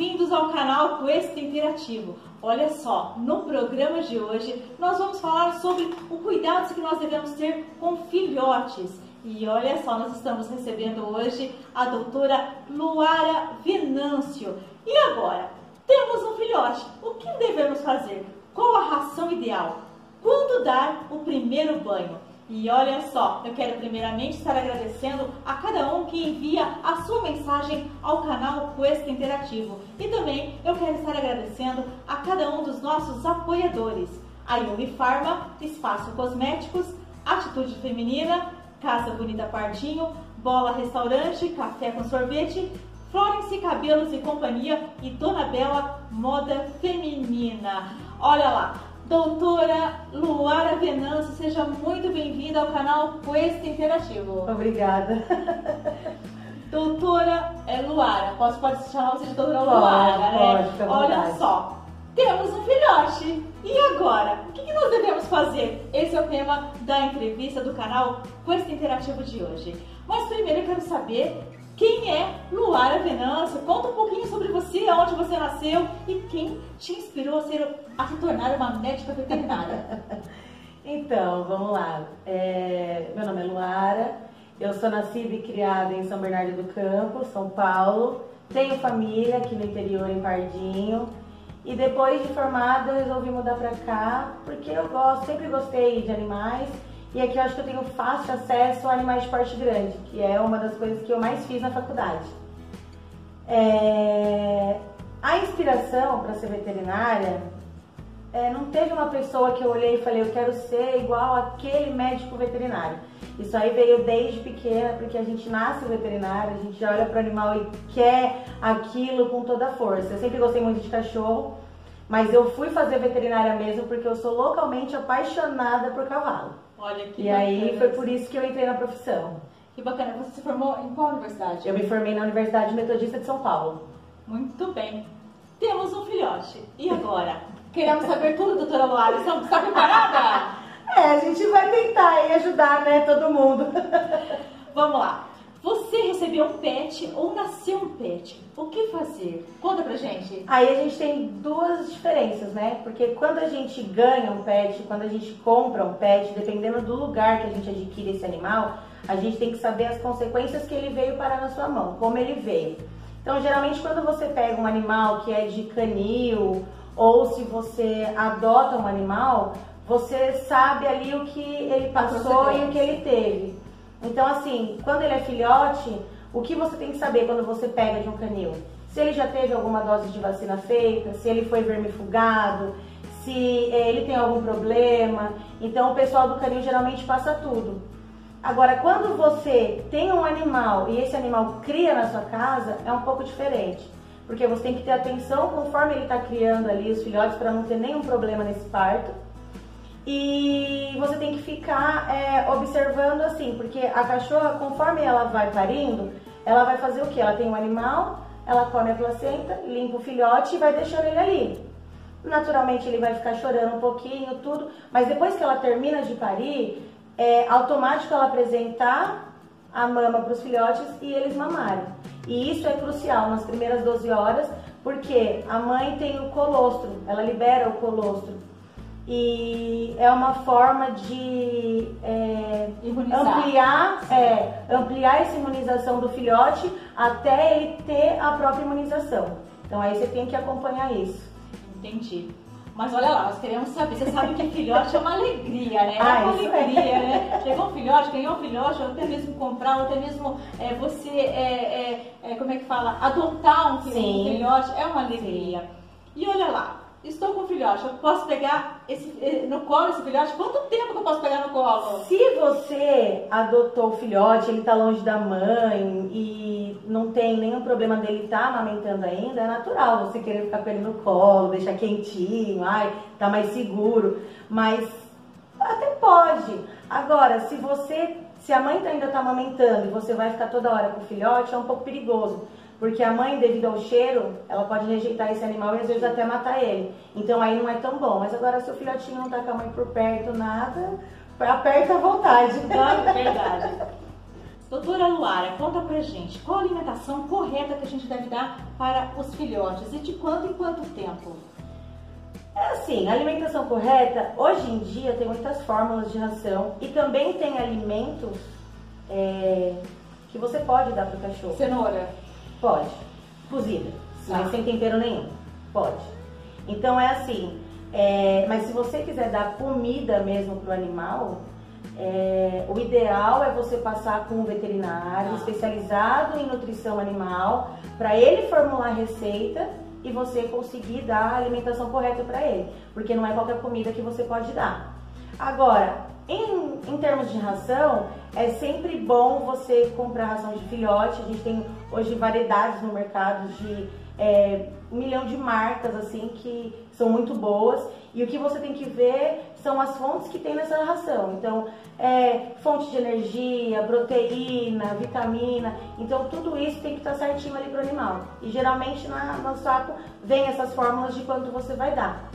bem-vindos ao canal Quest Interativo. Olha só, no programa de hoje nós vamos falar sobre o cuidado que nós devemos ter com filhotes. E olha só, nós estamos recebendo hoje a doutora Luara Venâncio. E agora, temos um filhote, o que devemos fazer? Qual a ração ideal? Quando dar o primeiro banho? E olha só, eu quero primeiramente estar agradecendo a cada um que envia a sua mensagem ao canal Quest Interativo. E também eu quero estar agradecendo a cada um dos nossos apoiadores. A Yumi Farma, Espaço Cosméticos, Atitude Feminina, Casa Bonita Pardinho, Bola Restaurante, Café com Sorvete, Florence Cabelos e Companhia e Dona Bela Moda Feminina. Olha lá, Doutora Luara Venâncio, seja muito bem-vinda ao canal Quest Interativo. Obrigada. Doutora é, Luara, posso, pode chamar você de doutora Luara, pode, né? Pode, Olha só, temos um filhote. E agora? O que, que nós devemos fazer? Esse é o tema da entrevista do canal Quest Interativo de hoje. Mas primeiro eu quero saber quem é Luara Venâncio? Conta um pouquinho sobre você, onde você nasceu e quem te inspirou a, ser, a se tornar uma médica veterinária. então, vamos lá. É, meu nome é Luara, eu sou nascida e criada em São Bernardo do Campo, São Paulo. Tenho família aqui no interior, em Pardinho. E depois de formada, eu resolvi mudar pra cá, porque eu gosto, sempre gostei de animais e aqui eu acho que eu tenho fácil acesso a animais de porte grande, que é uma das coisas que eu mais fiz na faculdade. É... A inspiração para ser veterinária é, não teve uma pessoa que eu olhei e falei, eu quero ser igual aquele médico veterinário. Isso aí veio desde pequena, porque a gente nasce veterinário, a gente já olha para o animal e quer aquilo com toda a força. Eu sempre gostei muito de cachorro, mas eu fui fazer veterinária mesmo porque eu sou localmente apaixonada por cavalo. Olha que E bacana. aí foi por isso que eu entrei na profissão. Que bacana. Você se formou em qual universidade? Eu me formei na Universidade Metodista de São Paulo. Muito bem. Temos um filhote. E agora? Queremos saber tudo, doutora Luara. Está preparada? é, a gente vai tentar aí ajudar, né, todo mundo. Vamos lá. Você recebeu um pet ou nasceu um pet? O que fazer? Conta pra gente. Aí a gente tem duas diferenças, né? Porque quando a gente ganha um pet, quando a gente compra um pet, dependendo do lugar que a gente adquire esse animal, a gente tem que saber as consequências que ele veio parar na sua mão, como ele veio. Então, geralmente, quando você pega um animal que é de canil ou se você adota um animal, você sabe ali o que ele passou e o que ele teve. Então, assim, quando ele é filhote, o que você tem que saber quando você pega de um canil? Se ele já teve alguma dose de vacina feita, se ele foi vermifugado, se eh, ele tem algum problema. Então, o pessoal do canil geralmente passa tudo. Agora, quando você tem um animal e esse animal cria na sua casa, é um pouco diferente. Porque você tem que ter atenção conforme ele está criando ali os filhotes para não ter nenhum problema nesse parto e você tem que ficar é, observando assim, porque a cachorra, conforme ela vai parindo, ela vai fazer o que? Ela tem um animal, ela come a placenta, limpa o filhote e vai deixando ele ali. Naturalmente ele vai ficar chorando um pouquinho, tudo, mas depois que ela termina de parir, é automático ela apresentar a mama para os filhotes e eles mamarem. E isso é crucial nas primeiras 12 horas, porque a mãe tem o colostro, ela libera o colostro e é uma forma de é, ampliar, é, ampliar essa imunização do filhote até ele ter a própria imunização. Então aí você tem que acompanhar isso. Entendi. Mas olha lá, nós queremos saber, você sabe que filhote é uma alegria, né? É ah, uma alegria, é. né? Chegou um filhote, ganhou um filhote, ou até mesmo comprar, ou até mesmo é, você, é, é, é como é que fala, adotar um filhote, é uma alegria. Sim. E olha lá, estou com filhote, eu posso pegar esse, eh, no colo esse filhote? Quanto tempo que eu posso pegar no colo? Se você adotou o filhote, ele está longe da mãe e não tem nenhum problema dele estar tá amamentando ainda, é natural você querer ficar com ele no colo, deixar quentinho, ai, tá mais seguro. Mas até pode. Agora, se você, se a mãe ainda está amamentando e você vai ficar toda hora com o filhote, é um pouco perigoso. Porque a mãe, devido ao cheiro, ela pode rejeitar esse animal e às vezes até matar ele. Então aí não é tão bom. Mas agora se o filhotinho não tá com a mãe por perto, nada, aperta à vontade. Não, é verdade. Doutora Luara, conta pra gente, qual a alimentação correta que a gente deve dar para os filhotes e de quanto em quanto tempo? É assim, a alimentação correta, hoje em dia tem muitas fórmulas de ração e também tem alimentos é, que você pode dar para o cachorro. Cenoura? Pode. Cozida, mas tá. sem tempero nenhum. Pode. Então é assim, é, mas se você quiser dar comida mesmo para o animal, é, o ideal é você passar com um veterinário ah. especializado em nutrição animal para ele formular a receita e você conseguir dar a alimentação correta para ele, porque não é qualquer comida que você pode dar. Agora, em, em termos de ração, é sempre bom você comprar ração de filhote. A gente tem hoje variedades no mercado de é, um milhão de marcas assim que são muito boas e o que você tem que ver são as fontes que tem nessa ração. Então, é, fonte de energia, proteína, vitamina. Então, tudo isso tem que estar certinho ali para o animal. E geralmente na, no saco vem essas fórmulas de quanto você vai dar.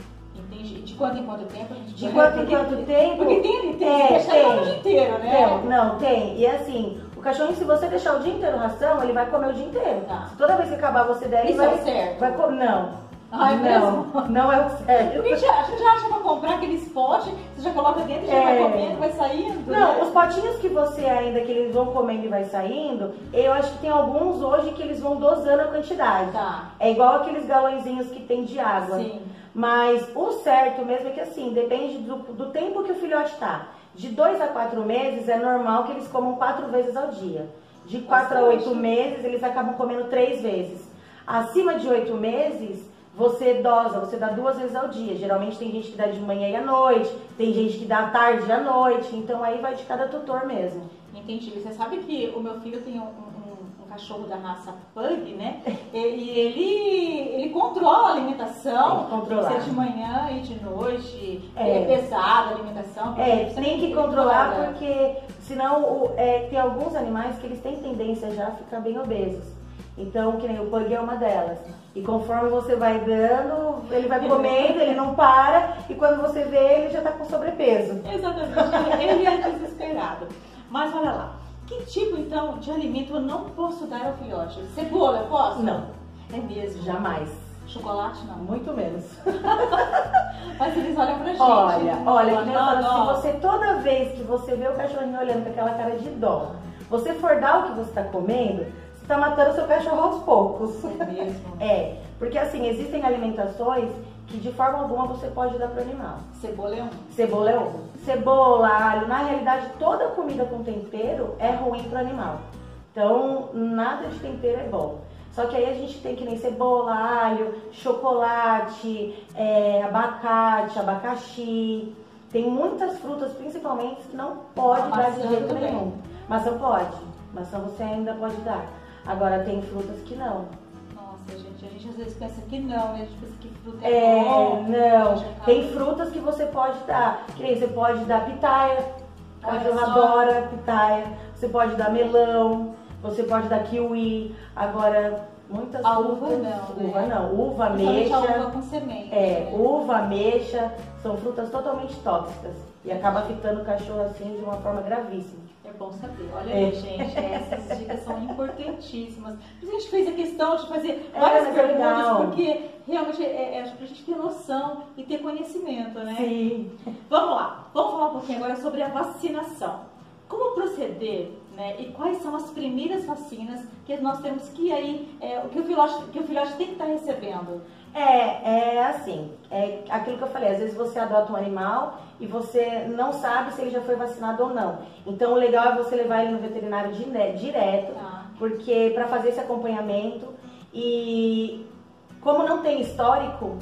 Entendi. De quanto em quanto tempo? A gente de quanto em quanto tempo? Porque tem, tem, é, tem, o dia inteiro, né? Tem, não, tem. E assim, o cachorro, se você deixar o dia inteiro ração, ele vai comer o dia inteiro. Tá. Se toda vez que acabar você der, ele Isso vai, é certo. vai comer. Não. Ai, não, mesmo? não é o certo. A gente, a gente acha pra comprar aqueles potes, você já coloca dentro e já é. vai comendo, vai saindo. Não, né? os potinhos que você ainda, que eles vão comendo e vai saindo, eu acho que tem alguns hoje que eles vão dosando a quantidade. Tá. É igual aqueles galõezinhos que tem de água. Sim. Mas o certo mesmo é que assim, depende do, do tempo que o filhote está. De dois a quatro meses é normal que eles comam quatro vezes ao dia. De quatro a oito meses eles acabam comendo três vezes. Acima de oito meses você dosa, você dá duas vezes ao dia. Geralmente tem gente que dá de manhã e à noite, tem gente que dá à tarde e à noite. Então aí vai de cada tutor mesmo. Entendi. Você sabe que o meu filho tem um, cachorro da raça Pug, né? E ele, ele controla a alimentação. Controlar. Ser de manhã e de noite. É, é pesado a alimentação. É, tem que controlar porque senão é, tem alguns animais que eles têm tendência já a ficar bem obesos. Então, que nem o Pug é uma delas. E conforme você vai dando, ele vai comendo, ele não para, e quando você vê, ele já está com sobrepeso. Exatamente, ele é desesperado. Mas olha lá, que tipo, então, de alimento eu não posso dar ao filhote? Cebola, eu posso? Não. É mesmo? Jamais. Chocolate, não? Muito menos. Mas eles olham pra gente. Olha, olha, que não, não. se você toda vez que você vê o cachorrinho olhando com aquela cara de dó, você for dar o que você está comendo, você está matando o seu cachorro aos poucos. É mesmo? É, porque assim, existem alimentações que de forma alguma você pode dar para o animal. Cebola é. Cebola é. Cebola, alho, na realidade toda comida com tempero é ruim para o animal. Então, nada de tempero é bom. Só que aí a gente tem que nem cebola, alho, chocolate, é, abacate, abacaxi. Tem muitas frutas, principalmente, que não pode dar de jeito também. nenhum. Maçã pode. Maçã você ainda pode dar. Agora tem frutas que não gente. A gente às vezes pensa que não, né? A gente pensa que fruta é, é bom. Não, tem frutas que você pode dar. Que nem você pode dar pitaia. A cachorro adora pitaia. Você pode dar melão. Você pode dar kiwi. Agora, muitas a frutas. uva não, né? Uva não. Uva, ameixa. uva com semente. É, uva, ameixa. São frutas totalmente tóxicas. E acaba afetando o cachorro assim de uma forma gravíssima. É bom saber. Olha é. aí, gente, essas dicas são importantíssimas. Por isso a gente fez a questão de fazer é, várias é, perguntas, porque realmente é, é pra gente ter noção e ter conhecimento, né? Sim. Vamos lá, vamos falar um pouquinho agora sobre a vacinação. Como proceder, né? E quais são as primeiras vacinas que nós temos que aí, é, que, o filhote, que o filhote tem que estar recebendo? É, é assim, é aquilo que eu falei, às vezes você adota um animal e você não sabe se ele já foi vacinado ou não. Então o legal é você levar ele no veterinário direto, ah. porque para fazer esse acompanhamento e como não tem histórico,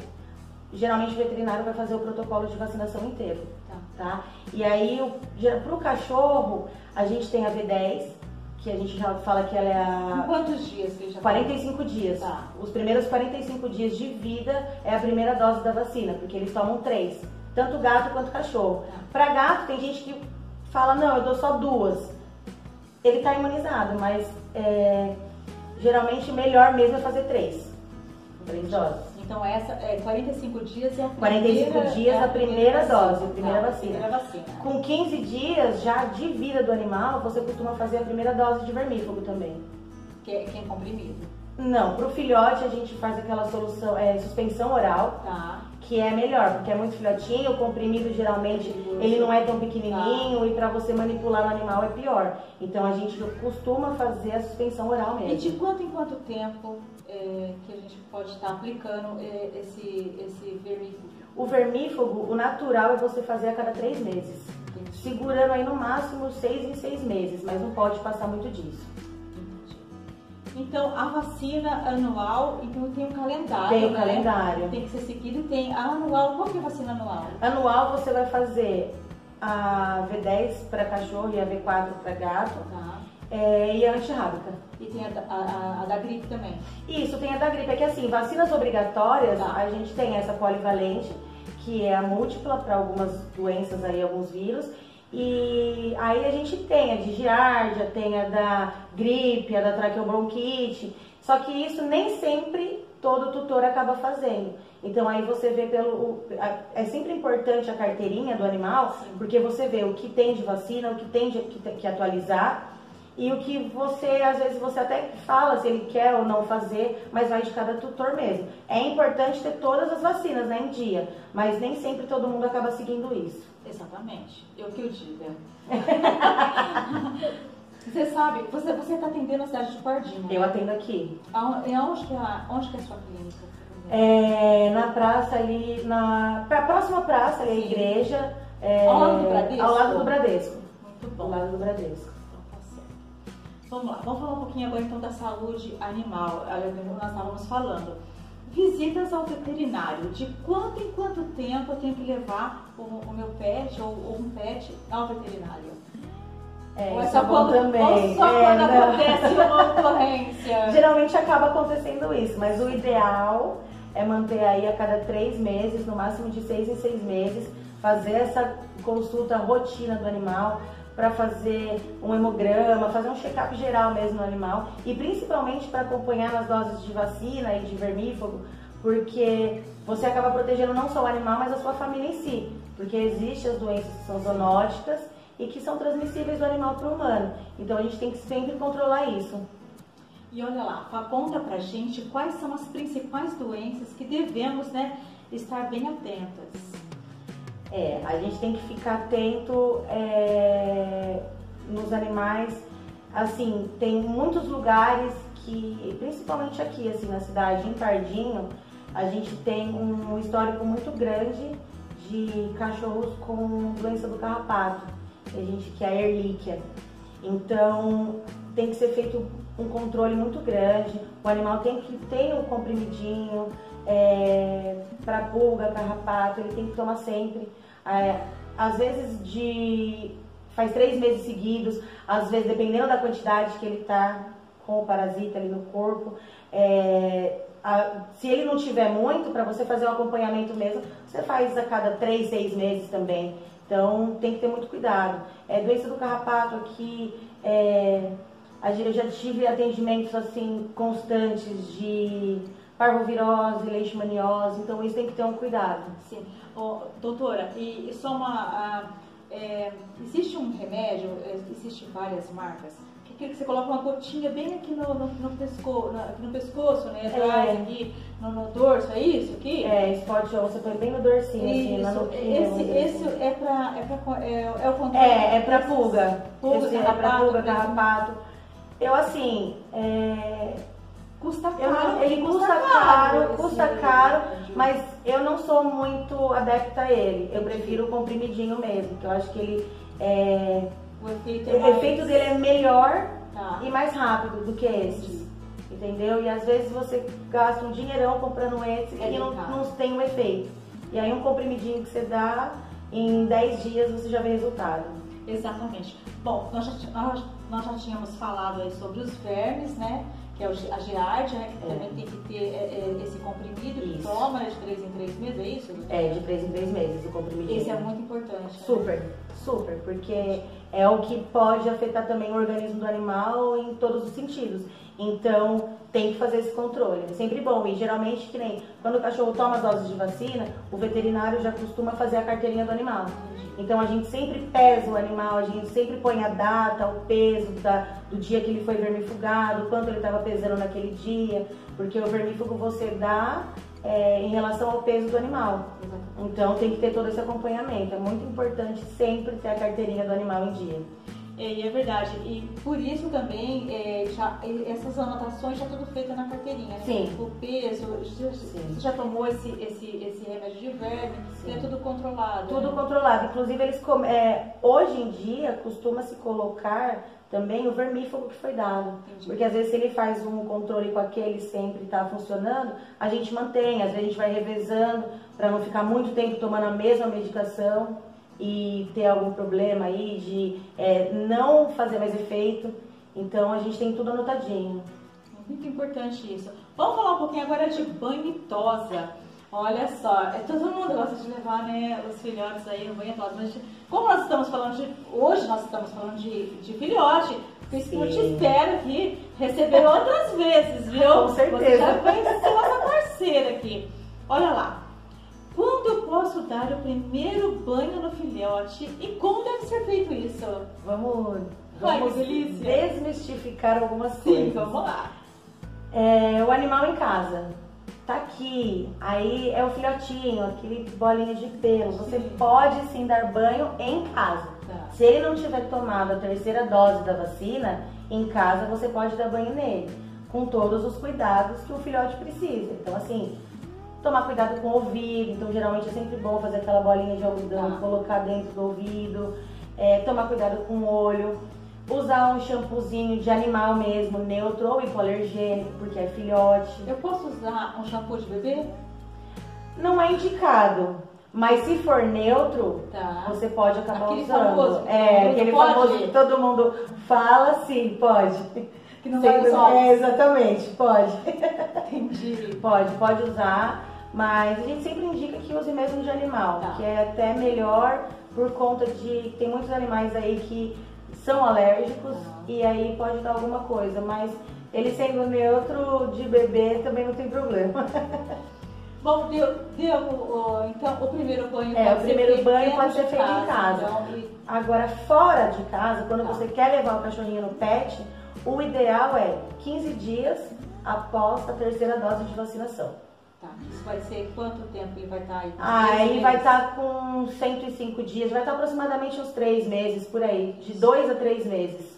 geralmente o veterinário vai fazer o protocolo de vacinação inteiro, tá? E aí para o cachorro a gente tem a V10, que a gente já fala que ela é a. quantos dias que já 45 tá? dias. Tá. Os primeiros 45 dias de vida é a primeira dose da vacina, porque eles tomam três. Tanto gato quanto cachorro. Tá. Para gato, tem gente que fala, não, eu dou só duas. Ele está imunizado, mas é, geralmente melhor mesmo é fazer três. Três doses. Então essa é 45 dias e a 45 primeira, dias é a primeira dose, a primeira tá, vacina. Primeira vacina. Com 15 dias já de vida do animal, você costuma fazer a primeira dose de vermífugo também. Que é, que é comprimido. Não, pro filhote a gente faz aquela solução, é, suspensão oral, Tá. que é melhor, porque é muito filhotinho, o comprimido geralmente ele não é tão pequenininho e para você manipular no animal é pior. Então a gente costuma fazer a suspensão oral E mesmo. de quanto em quanto tempo é, que a gente pode estar aplicando é, esse, esse vermífugo? O vermífugo, o natural é você fazer a cada três meses, Entendi. segurando aí no máximo seis em seis meses, mas não pode passar muito disso. Então, a vacina anual, então tem um calendário, Tem o né? calendário. Tem que ser seguido e tem a anual. Qual que é a vacina anual? Anual você vai fazer a V10 para cachorro e a V4 para gato Tá. é, e a antirrábica. E tem a, da- a, a- da gripe também. Isso, tem a da gripe. É que assim, vacinas obrigatórias, Tá. a gente tem essa polivalente, que é a múltipla para algumas doenças aí, alguns vírus. E aí a gente tem a de giardia, tem a da gripe, a da traqueobronquite. Só que isso nem sempre todo tutor acaba fazendo. Então aí você vê pelo. É sempre importante a carteirinha do animal, Sim. porque você vê o que tem de vacina, o que tem de, que, que atualizar. E o que você, às vezes, você até fala se ele quer ou não fazer, mas vai de cada tutor mesmo. É importante ter todas as vacinas né, em dia, mas nem sempre todo mundo acaba seguindo isso. Exatamente. É o que eu digo. é. você sabe, você você está atendendo a cidade de Pardinho. Eu atendo aqui. Aonde, e aonde que é, a- onde que é a sua clínica? É, na praça ali, na pra próxima praça, ali, a Sim. igreja. é, Ao lado do Bradesco? Ao lado do Bradesco. Muito Ao bom. lado do Bradesco. Vamos lá, vamos falar um pouquinho agora então da saúde animal. Nós estávamos falando. Visitas ao veterinário. De quanto em quanto tempo eu tenho que levar o, o meu pet ou, ou um pet ao veterinário? É, ou é só é bom quando, também. ou só É, quando não. acontece uma ocorrência? Geralmente acaba acontecendo isso, mas o ideal é manter aí a cada três meses, no máximo de seis em seis meses, fazer essa consulta rotina do animal para fazer um hemograma, fazer um check-up geral mesmo no animal e principalmente para acompanhar nas doses de vacina e de vermífugo, porque você acaba protegendo não só o animal, mas a sua família em si, porque existem as doenças que são zoonóticas e que são transmissíveis do animal para o humano. Então a gente tem que sempre controlar isso. E olha lá, conta pra gente quais são as principais doenças que devemos né, estar bem atentas. É, a gente tem que ficar atento é, nos animais. Assim, tem muitos lugares que, principalmente aqui, assim, na cidade, em Pardinho, a gente tem um histórico muito grande de cachorros com doença do carrapato, que a gente que é a erlíquia. Então, tem que ser feito um controle muito grande. O animal tem que ter um comprimidinho é, para pulga, carrapato, ele tem que tomar sempre. É, às vezes de faz três meses seguidos, às vezes dependendo da quantidade que ele está com o parasita ali no corpo. é, a- se ele não tiver muito, para você fazer um acompanhamento mesmo, você faz a cada três, seis meses também. Então tem que ter muito cuidado. É, doença do carrapato aqui, é, eu já tive atendimentos assim constantes de parvovirose, leishmaniose, então isso tem que ter um cuidado. Sim. Ô, doutora, e e só uma. ah, é, existe um remédio, é, existe várias marcas, que que você coloca uma gotinha bem aqui no, no, no pescoço, aqui no pescoço, né? Atrás, É. aqui, no, no dorso, é isso aqui? É, Spot Show, você põe bem no dorsinho, assim, na Isso, nuquinha, esse, esse é pra. É, pra, é, é o controle. É, é pra pulga. Pulga, Esse é pra carrapato, pulga, carrapato. Eu assim, é, Custa caro. não- ele custa caro, esse custa caro, mas eu não sou muito adepta a ele. Eu prefiro o comprimidinho mesmo, que eu acho que ele é, O efeito o é mais- efeito dele é melhor Tá. e mais rápido do que esse. Entendeu? E às vezes você gasta um dinheirão comprando esse É e não, caro. não tem um efeito. E aí um comprimidinho que você dá, em 10 dias você já vê resultado. Exatamente. Bom, nós já, nós, nós já tínhamos falado aí sobre os vermes, né? Que é a giardia, né? Que É. também tem que ter é, é, esse comprimido que Isso. toma né, de 3 em 3 meses, é isso? É, de 3 em 3 meses o comprimidinho. Esse é muito importante. né? Super, super, porque é o que pode afetar também o organismo do animal em todos os sentidos. Então, tem que fazer esse controle. É sempre bom. E geralmente, que nem quando o cachorro toma as doses de vacina, o veterinário já costuma fazer a carteirinha do animal. Então, a gente sempre pesa o animal, a gente sempre põe a data, o peso da, do dia que ele foi vermifugado, quanto ele estava pesando naquele dia, porque o vermífugo você dá é, em relação ao peso do animal. Então, tem que ter todo esse acompanhamento. É muito importante sempre ter a carteirinha do animal em dia. É, é verdade. E por isso também é, já, essas anotações já tudo feita na carteirinha, né? Sim. O peso, já, você já tomou esse, esse, esse remédio de verme, é tudo controlado. Tudo né? controlado. Inclusive, eles é, hoje em dia costuma se colocar também o vermífugo que foi dado. Entendi. Porque às vezes se ele faz um controle com aquele sempre está funcionando, a gente mantém, às vezes a gente vai revezando para não ficar muito tempo tomando a mesma medicação e ter algum problema aí de é, não fazer mais efeito. Então a gente tem tudo anotadinho. Muito importante isso. Vamos falar um pouquinho agora de banho e tosa. Olha só, é, todo mundo gosta de levar né, os filhotes aí no banho e tosa, mas como nós estamos falando de. Hoje nós estamos falando de, de filhote, eu te espero aqui receber outras vezes, viu? Com certeza. Você já ser nossa parceira aqui. Olha lá. Quando eu posso dar o primeiro banho no filhote e como deve ser feito isso? Vamos, vamos desmistificar algumas Sim, coisas. vamos lá. É, o animal em casa. Tá aqui, aí é o filhotinho, aquele bolinha de pelo. Você Sim. pode sim dar banho em casa. Tá. Se ele não tiver tomado a terceira dose da vacina, em casa você pode dar banho nele, com todos os cuidados que o filhote precisa. Então, assim, tomar cuidado com o ouvido. Então, geralmente é sempre bom fazer aquela bolinha de algodão, Tá. colocar dentro do ouvido. É, tomar cuidado com o olho. Usar um shampoozinho de animal mesmo, neutro ou hipoalergênico, porque é filhote. Eu posso usar um shampoo de bebê? Não é indicado, mas se for neutro, Tá. você pode acabar Aquele usando. famoso é, aquele pode? famoso que todo mundo fala, sim, pode. Que não vai nos olhos. é, exatamente, pode. Entendi. Pode, pode usar, mas a gente sempre indica que use mesmo de animal, Tá. que é até melhor por conta de tem muitos animais aí que são alérgicos Tá. e aí pode dar alguma coisa, mas ele sendo neutro de bebê também não tem problema. Bom, deu, deu então o primeiro banho É, pode o primeiro banho pode ser feito em casa. Então, e- Agora, fora de casa, quando Tá. você quer levar o cachorrinho no pet, o ideal é 15 dias após a terceira dose de vacinação. Tá, isso vai ser quanto tempo ele vai estar aí? Uns Ah, ele vai estar com 105 dias, vai estar aproximadamente uns 3 meses por aí, de 2 a 3 meses.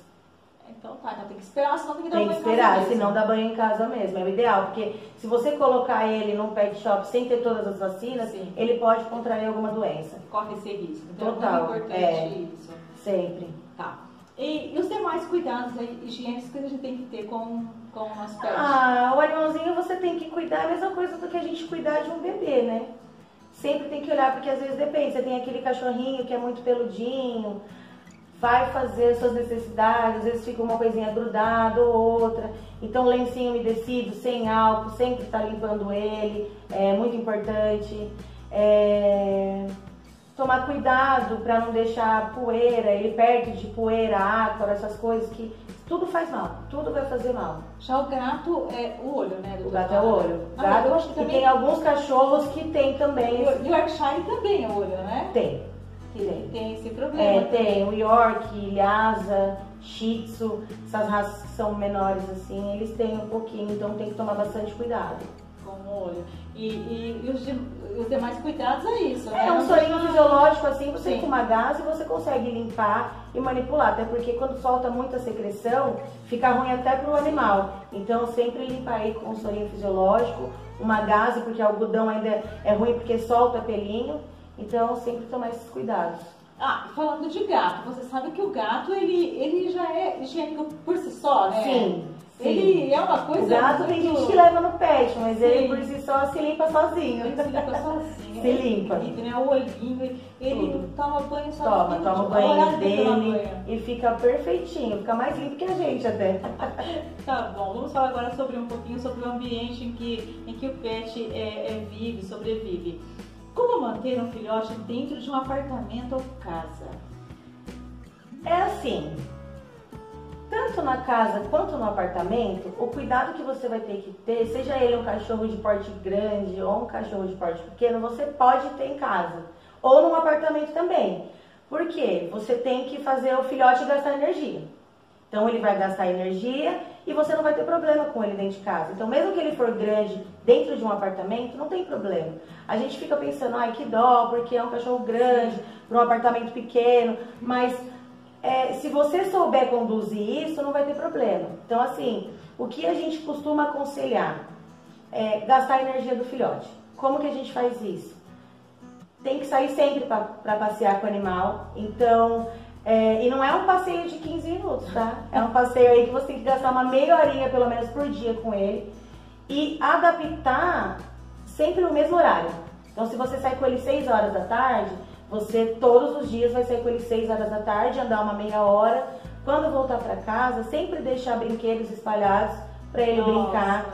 Então tá, então tem que esperar, senão tem que dar Tem que banho em casa esperar, senão dá banho em casa mesmo, é o ideal, porque se você colocar ele num pet shop sem ter todas as vacinas, Sim. ele pode contrair alguma doença, Corre esse risco. Então Total, é muito importante é. isso. sempre. Tá. E, e os demais cuidados aí, higiênicos que a gente tem que ter com, com o? Ah, o animalzinho você tem que cuidar, é a mesma coisa do que a gente cuidar de um bebê, né? Sempre tem que olhar, porque às vezes depende, você tem aquele cachorrinho que é muito peludinho, vai fazer as suas necessidades, às vezes fica uma coisinha grudada ou outra. Então lencinho umedecido, sem álcool, sempre tá limpando ele, é muito importante. É, Tomar cuidado para não deixar poeira, ele perto de poeira, ácaro, essas coisas que tudo faz mal, tudo vai fazer mal. Já o gato é o olho, né? O gato é o olho. Ah, Gato, que e também tem alguns cachorros que tem também. esse- o Yorkshire também é olho, né? Tem. Tem, tem esse É, problema. tem o York, Lhasa, Shih Tzu, essas raças que são menores assim, eles têm um pouquinho, então tem que tomar bastante cuidado. Com o olho. E, e, e os, de- os demais cuidados é isso, né? É um sorinho fisiológico assim, você Sim. com uma gás e você consegue limpar e manipular, até porque quando solta muita secreção, fica ruim até pro animal. Então sempre limpar aí com um sorinho fisiológico, uma gase, porque algodão ainda é ruim porque solta pelinho. Então sempre tomar esses cuidados. Ah, falando de gato, você sabe que o gato, ele, ele já é higiênico por si só, né? Sim. Ele é uma coisa O gato tem muito- gente que leva no pet, mas ele Sim. por si só se limpa sozinho. Ele se limpa sozinho. Se limpa. Ele, né, o olhinho, ele Tudo. toma banho sozinho. Toma, toma o tipo, banho horário de tomar dele banho. e fica perfeitinho, fica mais limpo que a gente até. Tá bom, vamos falar agora sobre um pouquinho sobre o ambiente em que, em que o pet é, é, vive, sobrevive. Como manter um filhote dentro de um apartamento ou casa? É assim, tanto na casa quanto no apartamento, o cuidado que você vai ter que ter, seja ele um cachorro de porte grande ou um cachorro de porte pequeno, você pode ter em casa ou num apartamento também. Por quê? Você tem que fazer o filhote gastar energia. Então ele vai gastar energia e você não vai ter problema com ele dentro de casa. Então mesmo que ele for grande dentro de um apartamento, não tem problema. A gente fica pensando, ai que dó, porque é um cachorro grande para um apartamento pequeno, mas é, se você souber conduzir isso, não vai ter problema. Então assim, o que a gente costuma aconselhar é gastar a energia do filhote. Como que a gente faz isso? Tem que sair sempre para passear com o animal. Então é, e não é um passeio de 15 minutos, tá? É um passeio aí que você tem que gastar uma meia horinha pelo menos por dia com ele e adaptar sempre no mesmo horário. Então, se você sai com ele 6 horas da tarde, você todos os dias vai sair com ele 6 horas da tarde, andar uma meia hora. Quando voltar para casa, sempre deixar brinquedos espalhados para ele Nossa. brincar.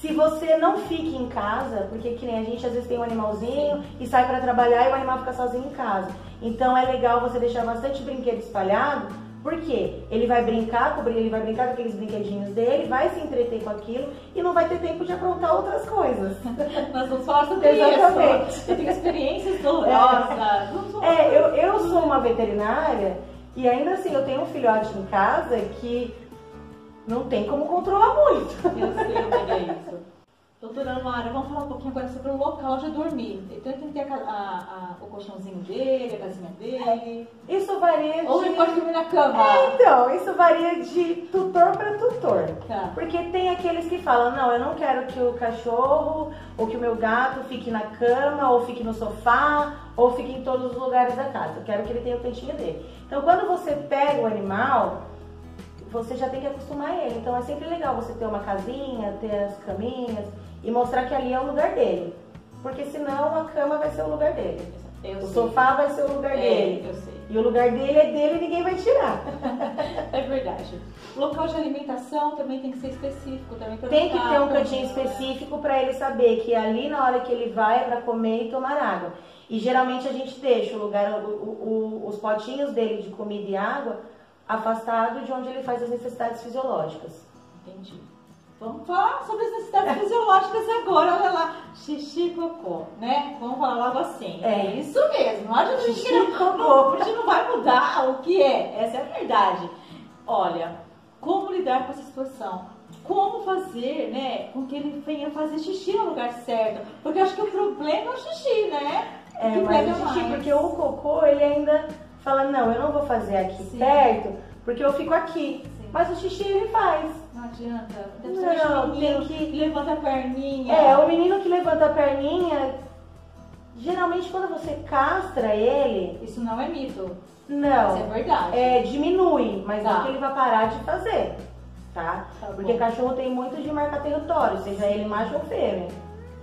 Se você não fica em casa, porque que nem a gente às vezes tem um animalzinho e sai para trabalhar e o animal fica sozinho em casa. Então é legal você deixar bastante brinquedo espalhado, porque ele vai brincar, ele vai brincar com aqueles brinquedinhos dele, vai se entreter com aquilo e não vai ter tempo de aprontar outras coisas. Nós vamos falar sobre Exatamente. isso. Eu tenho experiências dolorosas. É, é eu, eu sou uma veterinária e ainda assim eu tenho um filhote em casa que não tem como controlar muito. Eu sei o que é isso. Doutora Mara, vamos falar um pouquinho agora sobre o local de dormir. Então ele tem que ter a, a, a, o colchãozinho dele, a casinha dele. Isso varia de. Ou ele pode dormir na cama. É, então, isso varia de tutor para tutor. Tá. Porque tem aqueles que falam, não, eu não quero que o cachorro ou que o meu gato fique na cama, ou fique no sofá, ou fique em todos os lugares da casa. Eu quero que ele tenha o cantinho dele. Então quando você pega o animal você já tem que acostumar ele. Então é sempre legal você ter uma casinha, ter as caminhas e mostrar que ali é o lugar dele. Porque senão a cama vai ser o lugar dele. Eu o sei. sofá vai ser o lugar é, dele. Eu sei. E o lugar dele é dele e ninguém vai tirar. é verdade. O local de alimentação também tem que ser específico também. Tem que ter um cantinho específico para ele saber que ali na hora que ele vai é para comer e tomar água. E geralmente a gente deixa o lugar, o, o, os potinhos dele de comida e água afastado de onde ele faz as necessidades fisiológicas. Entendi. Vamos falar sobre as necessidades fisiológicas agora, olha lá, xixi e cocô, né? Vamos falar logo assim. É, é isso mesmo. Não adianta xixi e cocô. Não, a gente não vai mudar o que é, essa é a verdade. Olha, como lidar com essa situação? Como fazer, né, com que ele venha fazer xixi no lugar certo? Porque eu acho que o problema é o xixi, né? É, mas o xixi, mais. porque o cocô, ele ainda fala, não, eu não vou fazer aqui Sim. perto, porque eu fico aqui. Sim. Mas o xixi ele faz. Não adianta. Não, tem que levanta a perninha. É, o menino que levanta a perninha, geralmente quando você castra ele. Isso não é mito. Não. Isso é verdade. É, diminui, mas tá. não que ele vai parar de fazer. Tá? tá Porque bom. cachorro tem muito de marcar território, seja ele macho ou fêmea.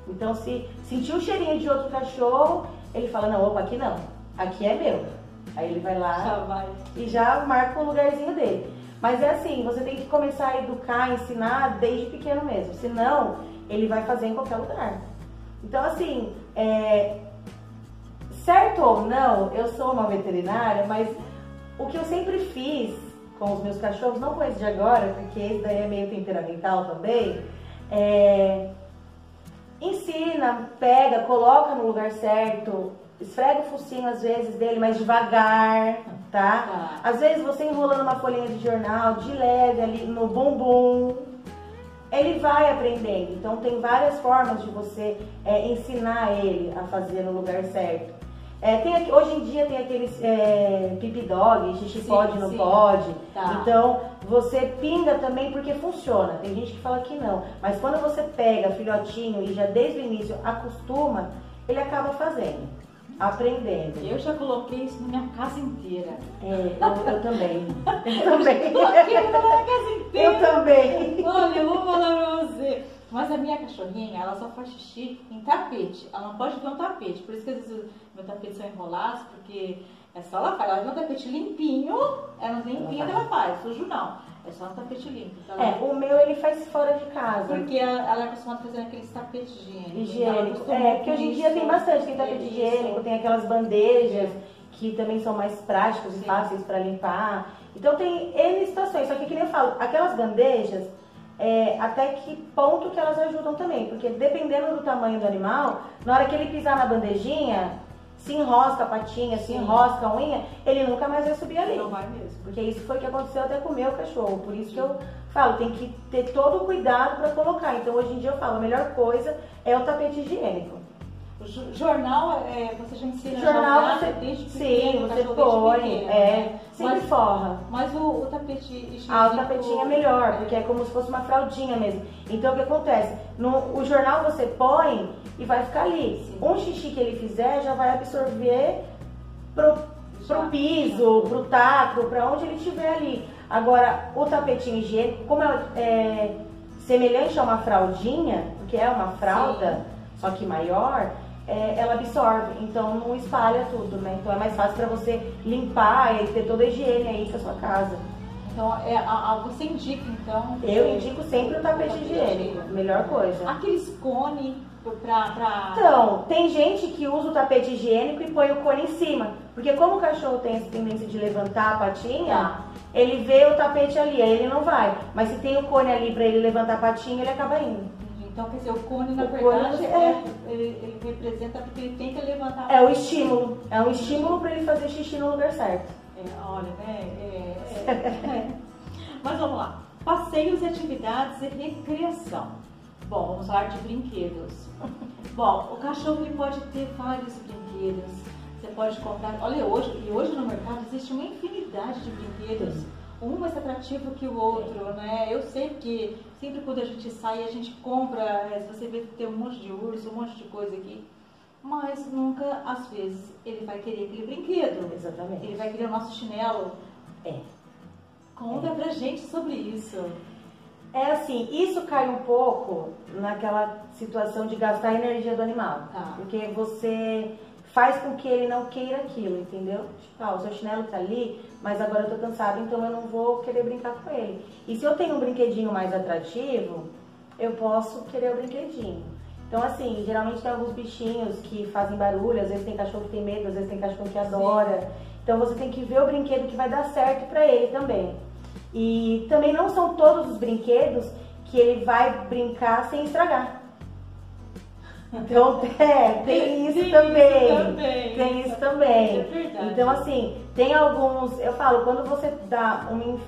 Então, se sentir o cheirinho de outro cachorro, ele fala: não, opa, aqui não, aqui é meu. Aí ele vai lá já vai. e já marca o lugarzinho dele. Mas é assim, você tem que começar a educar, ensinar desde pequeno mesmo. Senão, ele vai fazer em qualquer lugar. Então, assim, é... certo ou não, eu sou uma veterinária, mas o que eu sempre fiz com os meus cachorros, não com esse de agora, porque esse daí é meio temperamental também, é... ensina, pega, coloca no lugar certo, esfrega o focinho às vezes dele, mas devagar, tá? tá? Às vezes você enrolando uma folhinha de jornal, de leve ali no bumbum, ele vai aprendendo. Então tem várias formas de você é, ensinar ele a fazer no lugar certo. É, tem, hoje em dia tem aqueles é, pipi dog, xixi sim, pode, não sim. pode. Tá. Então você pinga também porque funciona. Tem gente que fala que não. Mas quando você pega filhotinho e já desde o início acostuma, ele acaba fazendo aprendendo. Eu já coloquei isso na minha casa inteira. É, eu, eu também. Eu também. Eu coloquei na minha casa inteira. Eu também. Olha, eu vou falar pra você. Mas a minha cachorrinha, ela só faz xixi em tapete. Ela não pode ver um tapete. Por isso que às vezes meu tapete são enrolados, porque é só ela faz. Ela vê um tapete limpinho, ela limpinho ela faz, sujo não. É só um tapete limpo. Então é, o meu ele faz fora de casa. Porque ela é acostumada a fazer aqueles tapetes higiênicos. Higiênico. É, porque hoje em dia tem bastante. Tem tapete isso. higiênico, tem aquelas bandejas que também são mais práticas Sim. e fáceis para limpar. Então tem N situações, só que que nem eu falo, aquelas bandejas, é, até que ponto que elas ajudam também, porque dependendo do tamanho do animal, na hora que ele pisar na bandejinha, se enrosca a patinha, se enrosca a unha, ele nunca mais vai subir ali. Não vai mesmo. Porque isso foi o que aconteceu até com o meu cachorro. Por isso que eu falo, tem que ter todo o cuidado para colocar. Então hoje em dia eu falo, a melhor coisa é o tapete higiênico. Jornal, é, você já ensina jornal você, desde Sim, você põe, é, né? sempre mas, forra. Mas o, o tapete. Ah, o tapetinho é melhor, porque é como se fosse uma fraldinha mesmo. Então o que acontece? No, o jornal você põe e vai ficar ali. Sim. Um xixi que ele fizer já vai absorver pro, pro piso, pro taco, para onde ele estiver ali. Agora, o tapetinho higiênico, como é, é semelhante a uma fraldinha, porque é uma fralda, Sim. só que maior, é, ela absorve, então não espalha tudo, né? Então é mais fácil para você limpar e ter toda a higiene aí pra sua casa. Então, é, a, a, você indica, então? Eu indico sempre o tapete, tapete higiênico, melhor coisa. Aqueles cone pra, pra... Então, tem gente que usa o tapete higiênico e põe o cone em cima. Porque como o cachorro tem essa tendência de levantar a patinha, tá. ele vê o tapete ali, aí ele não vai. Mas se tem o cone ali para ele levantar a patinha, ele acaba indo. Então, quer dizer, o cone, na o verdade, cone, é, é, ele, ele, representa porque ele tenta levantar a É o estímulo. É um estímulo para ele fazer xixi no lugar certo. É, olha, né? É, é, é. Mas vamos lá. Passeios, atividades e recreação. Bom, vamos falar de brinquedos. Bom, o cachorro ele pode ter vários brinquedos. Você pode comprar. Olha, hoje, e hoje no mercado existe uma infinidade de brinquedos. Um mais atrativo que o outro, né? Eu sei que sempre quando a gente sai, a gente compra. É, você vê que tem um monte de urso, um monte de coisa aqui mas nunca, às vezes, ele vai querer aquele brinquedo. Exatamente. Ele vai querer o nosso chinelo. É. Conta é. pra gente sobre isso. É assim, isso cai um pouco naquela situação de gastar a energia do animal. Tá. Porque você faz com que ele não queira aquilo, entendeu? Tipo, ah, o seu chinelo tá ali, mas agora eu tô cansado, então eu não vou querer brincar com ele. E se eu tenho um brinquedinho mais atrativo, eu posso querer o brinquedinho. Então, assim, geralmente tem alguns bichinhos que fazem barulho, às vezes tem cachorro que tem medo, às vezes tem cachorro que adora. Sim. Então, você tem que ver o brinquedo que vai dar certo para ele também. E também não são todos os brinquedos que ele vai brincar sem estragar. Então, é, tem isso, tem também, isso também. Tem isso também. É então, assim, tem alguns. Eu falo, quando você dá uma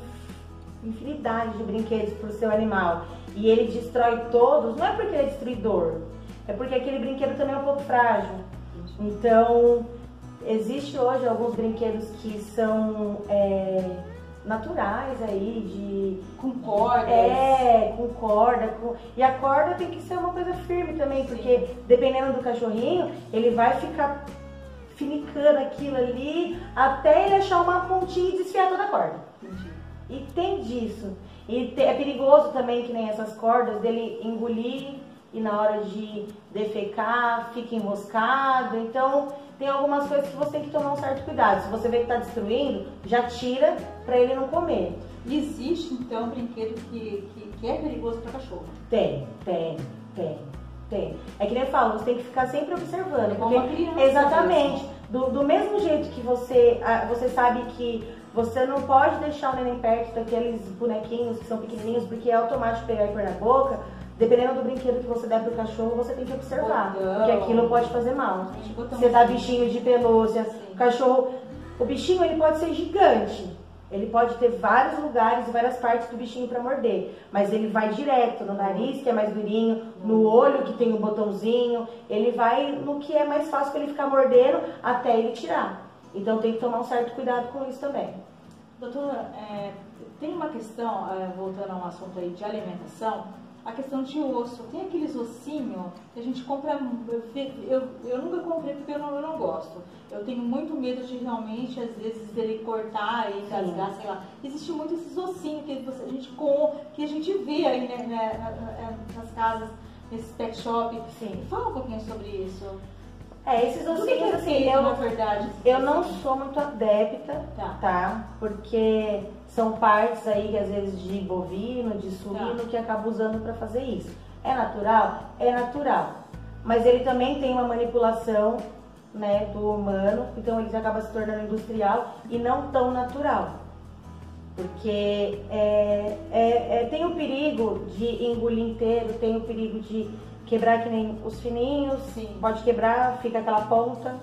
infinidade de brinquedos para o seu animal e ele destrói todos, não é porque ele é destruidor, é porque aquele brinquedo também é um pouco frágil. Então, existe hoje alguns brinquedos que são é, naturais aí, de. Com corda. É, com corda. Com... E a corda tem que ser uma coisa firme também, porque dependendo do cachorrinho, ele vai ficar finicando aquilo ali até ele achar uma pontinha e desfiar toda a corda. Entendi. E tem disso. E é perigoso também que nem essas cordas dele engolir e na hora de defecar fica enroscado. Então tem algumas coisas que você tem que tomar um certo cuidado. Se você vê que está destruindo, já tira para ele não comer. existe então um brinquedo que, que, que é perigoso para cachorro? Tem, tem, tem. Tem. É que nem eu falo, você tem que ficar sempre observando. É porque, criança, exatamente. Do, do mesmo jeito que você, você sabe que você não pode deixar o neném perto daqueles bonequinhos que são pequenininhos, porque é automático pegar e pôr na boca. Dependendo do brinquedo que você der pro cachorro, você tem que observar. Botão. Porque aquilo pode fazer mal. Você dá bichinho de pelúcia, Sim. o cachorro. O bichinho ele pode ser gigante. Ele pode ter vários lugares e várias partes do bichinho para morder, mas ele vai direto no nariz, que é mais durinho, no olho, que tem o um botãozinho, ele vai no que é mais fácil para ele ficar mordendo até ele tirar. Então tem que tomar um certo cuidado com isso também. Doutora, é, tem uma questão, é, voltando a um assunto aí de alimentação, a questão de osso. Tem aqueles ossinhos que a gente compra. Eu, eu, eu nunca comprei porque eu não, eu não gosto. Eu tenho muito medo de realmente, às vezes, dele cortar e engasgar, sei lá. Existe muito esses ossinhos que você, a gente com, que a gente vê aí né, né, nas casas, nesses pet shop. Sim. Fala um pouquinho sobre isso. É, esses ossinhos, é assim, eu, na verdade, eu não sou muito adepta, tá. tá? Porque são partes aí, às vezes, de bovino, de suíno, tá. que acaba usando para fazer isso. É natural? É natural. Mas ele também tem uma manipulação, né, do humano, então ele acaba se tornando industrial e não tão natural. Porque é, é, é, tem o perigo de engolir inteiro, tem o perigo de quebrar que nem os fininhos, Sim. pode quebrar, fica aquela ponta.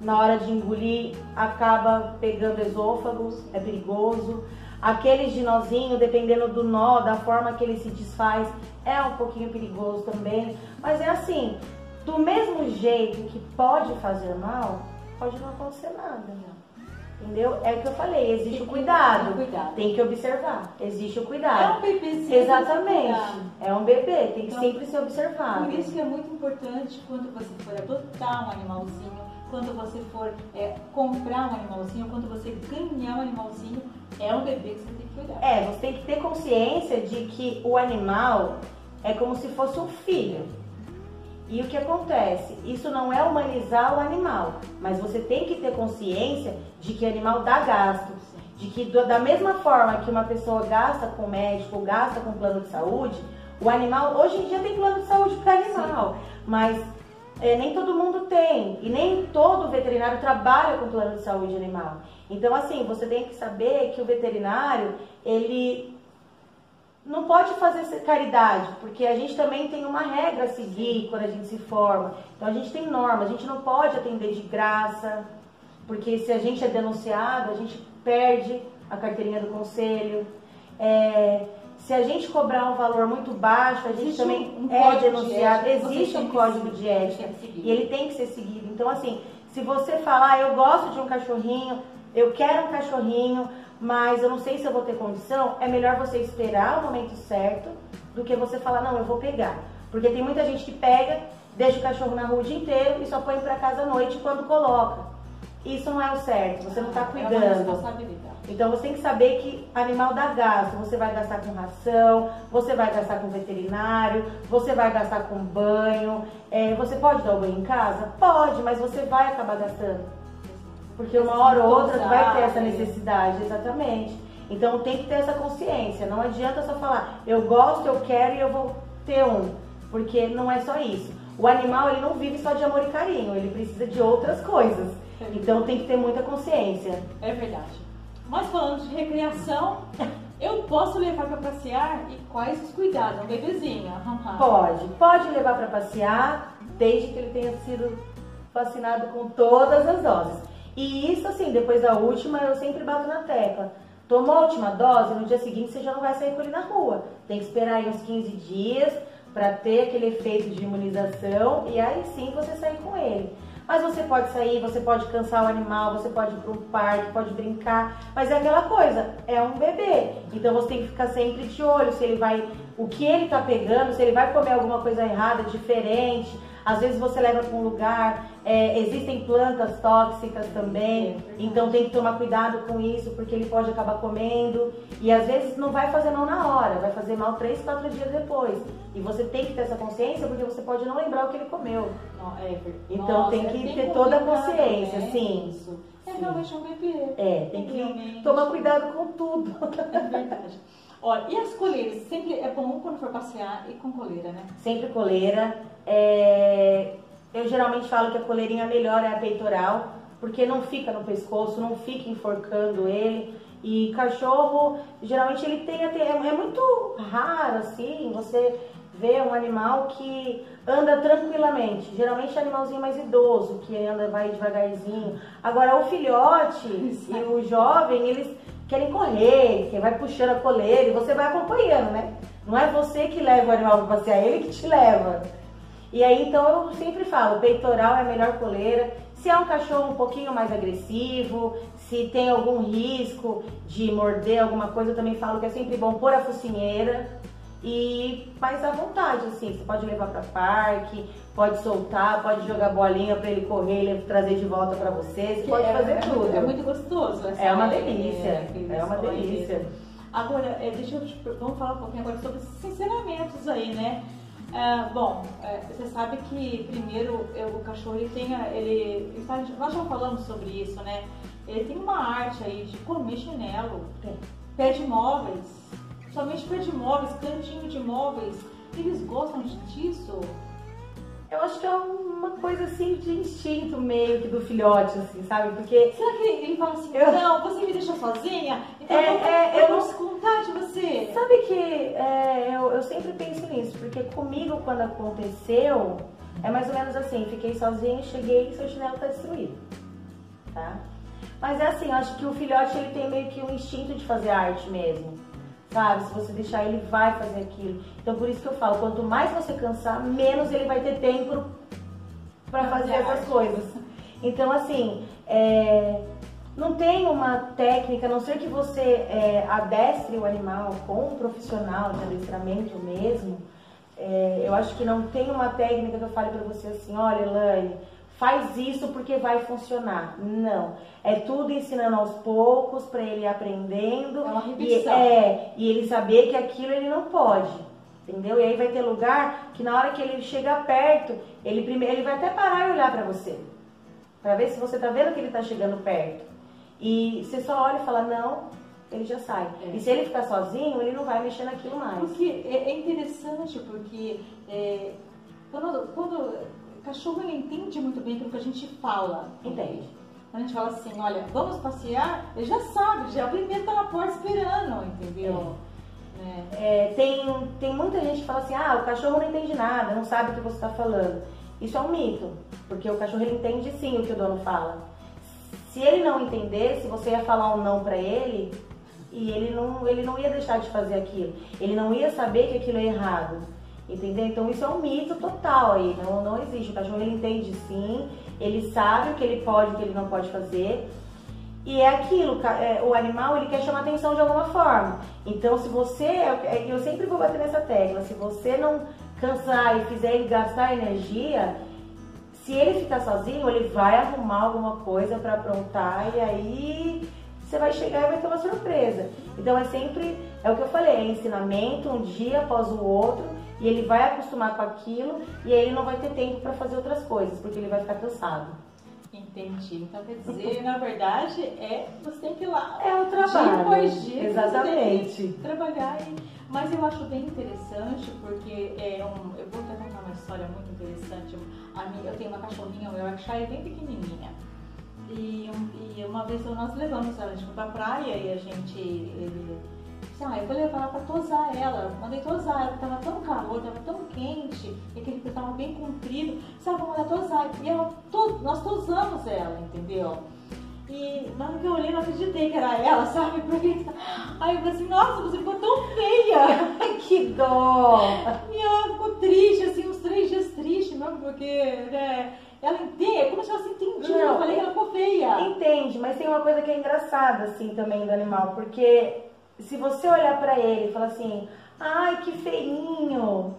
Na hora de engolir, acaba pegando esôfagos, é perigoso. Aqueles de nozinho, dependendo do nó, da forma que ele se desfaz, é um pouquinho perigoso também. Mas é assim, do mesmo jeito que pode fazer mal, pode não acontecer nada. Entendeu? É o que eu falei, existe Tem o cuidado. tem cuidado. Tem que observar. Existe o É cuidado. um bebezinho. Exatamente. É um bebê, tem que Então, sempre ser observado. Por isso que é muito importante quando você for adotar um animalzinho, quando você for é, comprar um animalzinho, quando você ganhar um animalzinho, é um bebê que você tem que cuidar. É, você tem que ter consciência de que o animal é como se fosse um filho. E o que acontece? Isso não é humanizar o animal, mas você tem que ter consciência de que o animal dá gasto. De que da mesma forma que uma pessoa gasta com médico, gasta com plano de saúde, o animal, hoje em dia tem plano de saúde para animal, mas é, nem todo mundo tem e nem todo veterinário trabalha com plano de saúde animal. Então, assim, você tem que saber que o veterinário, ele não pode fazer caridade, porque a gente também tem uma regra a seguir quando a gente se forma. Então, a gente tem normas, a gente não pode atender de graça, porque se a gente é denunciado, a gente perde a carteirinha do conselho. É, se a gente cobrar um valor muito baixo, a gente Existe também um- é de denunciado. você Existe um código de ética e ele tem que ser seguido. Então, assim, se você falar, "Ah, eu gosto de um cachorrinho, eu quero um cachorrinho, mas eu não sei se eu vou ter condição, é melhor você esperar o momento certo do que você falar, não, eu vou pegar. Porque tem muita gente que pega, deixa o cachorro na rua o dia inteiro e só põe pra casa à noite quando coloca. Isso não é o certo, você não tá É cuidando. Então você tem que saber que animal dá gasto. Você vai gastar com ração, você vai gastar com veterinário, você vai gastar com banho. É, você pode dar o banho em casa? Pode, mas você vai acabar gastando. Porque uma hora ou outra vai ter essa necessidade, exatamente. Então tem que ter essa consciência. Não adianta só falar, eu gosto, eu quero e eu vou ter um. Porque não é só isso. O animal ele não vive só de amor e carinho, ele precisa de outras coisas. Então tem que ter muita consciência. É verdade. Mas falando de recreação, eu posso levar para passear e quais os cuidados? Um bebezinho. Pode, pode levar para passear, desde que ele tenha sido vacinado com todas as doses. E isso, assim, depois da última, eu sempre bato na tecla. Tomou a última dose, no dia seguinte você já não vai sair com ele na rua. Tem que esperar aí uns 15 dias para ter aquele efeito de imunização e aí sim você sair com ele. Mas você pode sair, você pode cansar o animal, você pode ir para um parque, pode brincar, mas é aquela coisa, é um bebê. Então você tem que ficar sempre de olho se ele vai, o que ele tá pegando, se ele vai comer alguma coisa errada, diferente. Às vezes você leva para um lugar, é, existem plantas tóxicas também, então tem que tomar cuidado com isso, porque ele pode acabar comendo e às vezes não vai fazer mal na hora, vai fazer mal três, quatro dias depois. E você tem que ter essa consciência, porque você pode não lembrar o que ele comeu. Não, é verdade. Então Nossa, tem é que ter toda a consciência, né? sim. Isso. É Sim. realmente um bebê. É, tem que Realmente. tomar cuidado com tudo. É verdade. Olha, e as coleiras? Sempre é bom quando for passear e com coleira, né? Sempre coleira. É, Eu geralmente falo que a coleirinha melhor é a peitoral, porque não fica no pescoço, não fica enforcando ele. E cachorro, geralmente ele tem até. É é muito raro assim você ver um animal que anda tranquilamente. Geralmente é animalzinho mais idoso, que anda, vai devagarzinho. Agora o filhote e o jovem, eles querem correr, que vai puxando a coleira e você vai acompanhando, né? Não é você que leva o animal para passear, é ele que te leva. E aí, então, eu sempre falo, peitoral é a melhor coleira. Se é um cachorro um pouquinho mais agressivo, se tem algum risco de morder alguma coisa, eu também falo que é sempre bom pôr a focinheira. E mais à vontade, assim, você pode levar para parque, pode soltar, pode jogar bolinha para ele correr, ele trazer de volta para você, você pode é, fazer é tudo. Muito, é muito gostoso. essa- É uma delícia, aquele é uma delícia. Agora, é, deixa eu te, vamos falar um pouquinho agora sobre esses ensinamentos aí, né? Ah, bom, é, você sabe que primeiro eu- o cachorro ele tem, a- ele, ele tá- nós já falamos sobre isso, né? Ele tem uma arte aí de comer chinelo, Tem. pé de móveis, somente pé de móveis, cantinho de móveis. Eles gostam disso? Eu acho que é uma coisa assim de instinto meio que do filhote, assim, sabe? Porque. Será que ele fala assim, eu... não, você me deixou sozinha? Então é, eu, vou, é, eu, eu posso contar de você. Sabe que é, eu, eu sempre penso nisso, porque comigo quando aconteceu, é mais ou menos assim, fiquei sozinha, cheguei e seu chinelo tá destruído. Tá? Mas é assim, eu acho que o filhote ele tem meio que um instinto de fazer arte mesmo sabe? Se você deixar, ele vai fazer aquilo. Então, por isso que eu falo, quanto mais você cansar, menos ele vai ter tempo para fazer essas coisas. Então, assim, é, não tem uma técnica, a não ser que você é, adestre o animal com um profissional de adestramento mesmo, é, eu acho que não tem uma técnica que eu fale para você assim, olha, Elaine, faz isso porque vai funcionar. Não. É tudo ensinando aos poucos para ele aprendendo. É uma repetição. E, é, e ele saber que aquilo ele não pode. Entendeu? E aí vai ter lugar que na hora que ele chega perto, ele primeiro ele vai até parar e olhar para você. Para ver se você tá vendo que ele tá chegando perto. E você só olha e fala, não, ele já sai. É. E se ele ficar sozinho, ele não vai mexer naquilo mais. Porque é, é interessante, porque é, quando, quando o cachorro ele entende muito bem aquilo que a gente fala. Entende. Quando a gente fala assim, olha, vamos passear, ele já sabe, já é o primeiro tá na porta esperando, entendeu? É. É, tem, tem muita gente que fala assim, ah, o cachorro não entende nada, não sabe o que você está falando. Isso é um mito, porque o cachorro ele entende sim o que o dono fala. Se ele não entender, se você ia falar um não para ele, e ele não, ele não ia deixar de fazer aquilo. Ele não ia saber que aquilo é errado. Entendeu? Então isso é um mito total aí, não, não existe. O cachorro ele entende sim, ele sabe o que ele pode e o que ele não pode fazer. E é aquilo, é, o animal ele quer chamar atenção de alguma forma. Então se você, é, eu sempre vou bater nessa tecla, se você não cansar e fizer ele gastar energia, se ele ficar sozinho, ele vai arrumar alguma coisa para aprontar e aí você vai chegar e vai ter uma surpresa. Então é sempre, é o que eu falei, é ensinamento um dia após o outro e ele vai acostumar com aquilo e aí ele não vai ter tempo para fazer outras coisas, porque ele vai ficar cansado. Entendi. Então quer dizer, na verdade, é você tem que ir lá é o trabalho. dia após dia. Exatamente. trabalhar e... Mas eu acho bem interessante porque é um. Eu vou até contar uma história muito interessante. A minha, eu tenho uma cachorrinha, o Yorkshire, bem pequenininha. E, e uma vez nós levamos ela para a praia e a gente. Ele, ah, eu vou levar ela pra tosar ela. Mandei tosar ela, porque tava tão calor, tava tão quente, e aquele pelo tava bem comprido. Sabe, vamos mandar tosar. E ela, to, nós tosamos ela, entendeu? E na hora que eu olhei, não acreditei que era ela, sabe? Porque aí eu falei assim, nossa, você ficou tão feia. que dó! E ela ficou triste, assim, uns três dias triste mesmo, porque, né? Ela entende, é como se ela se entendia. Não, eu falei que ela ficou feia. Entende, mas tem uma coisa que é engraçada, assim, também do animal, porque se você olhar para ele e falar assim, ai que feinho,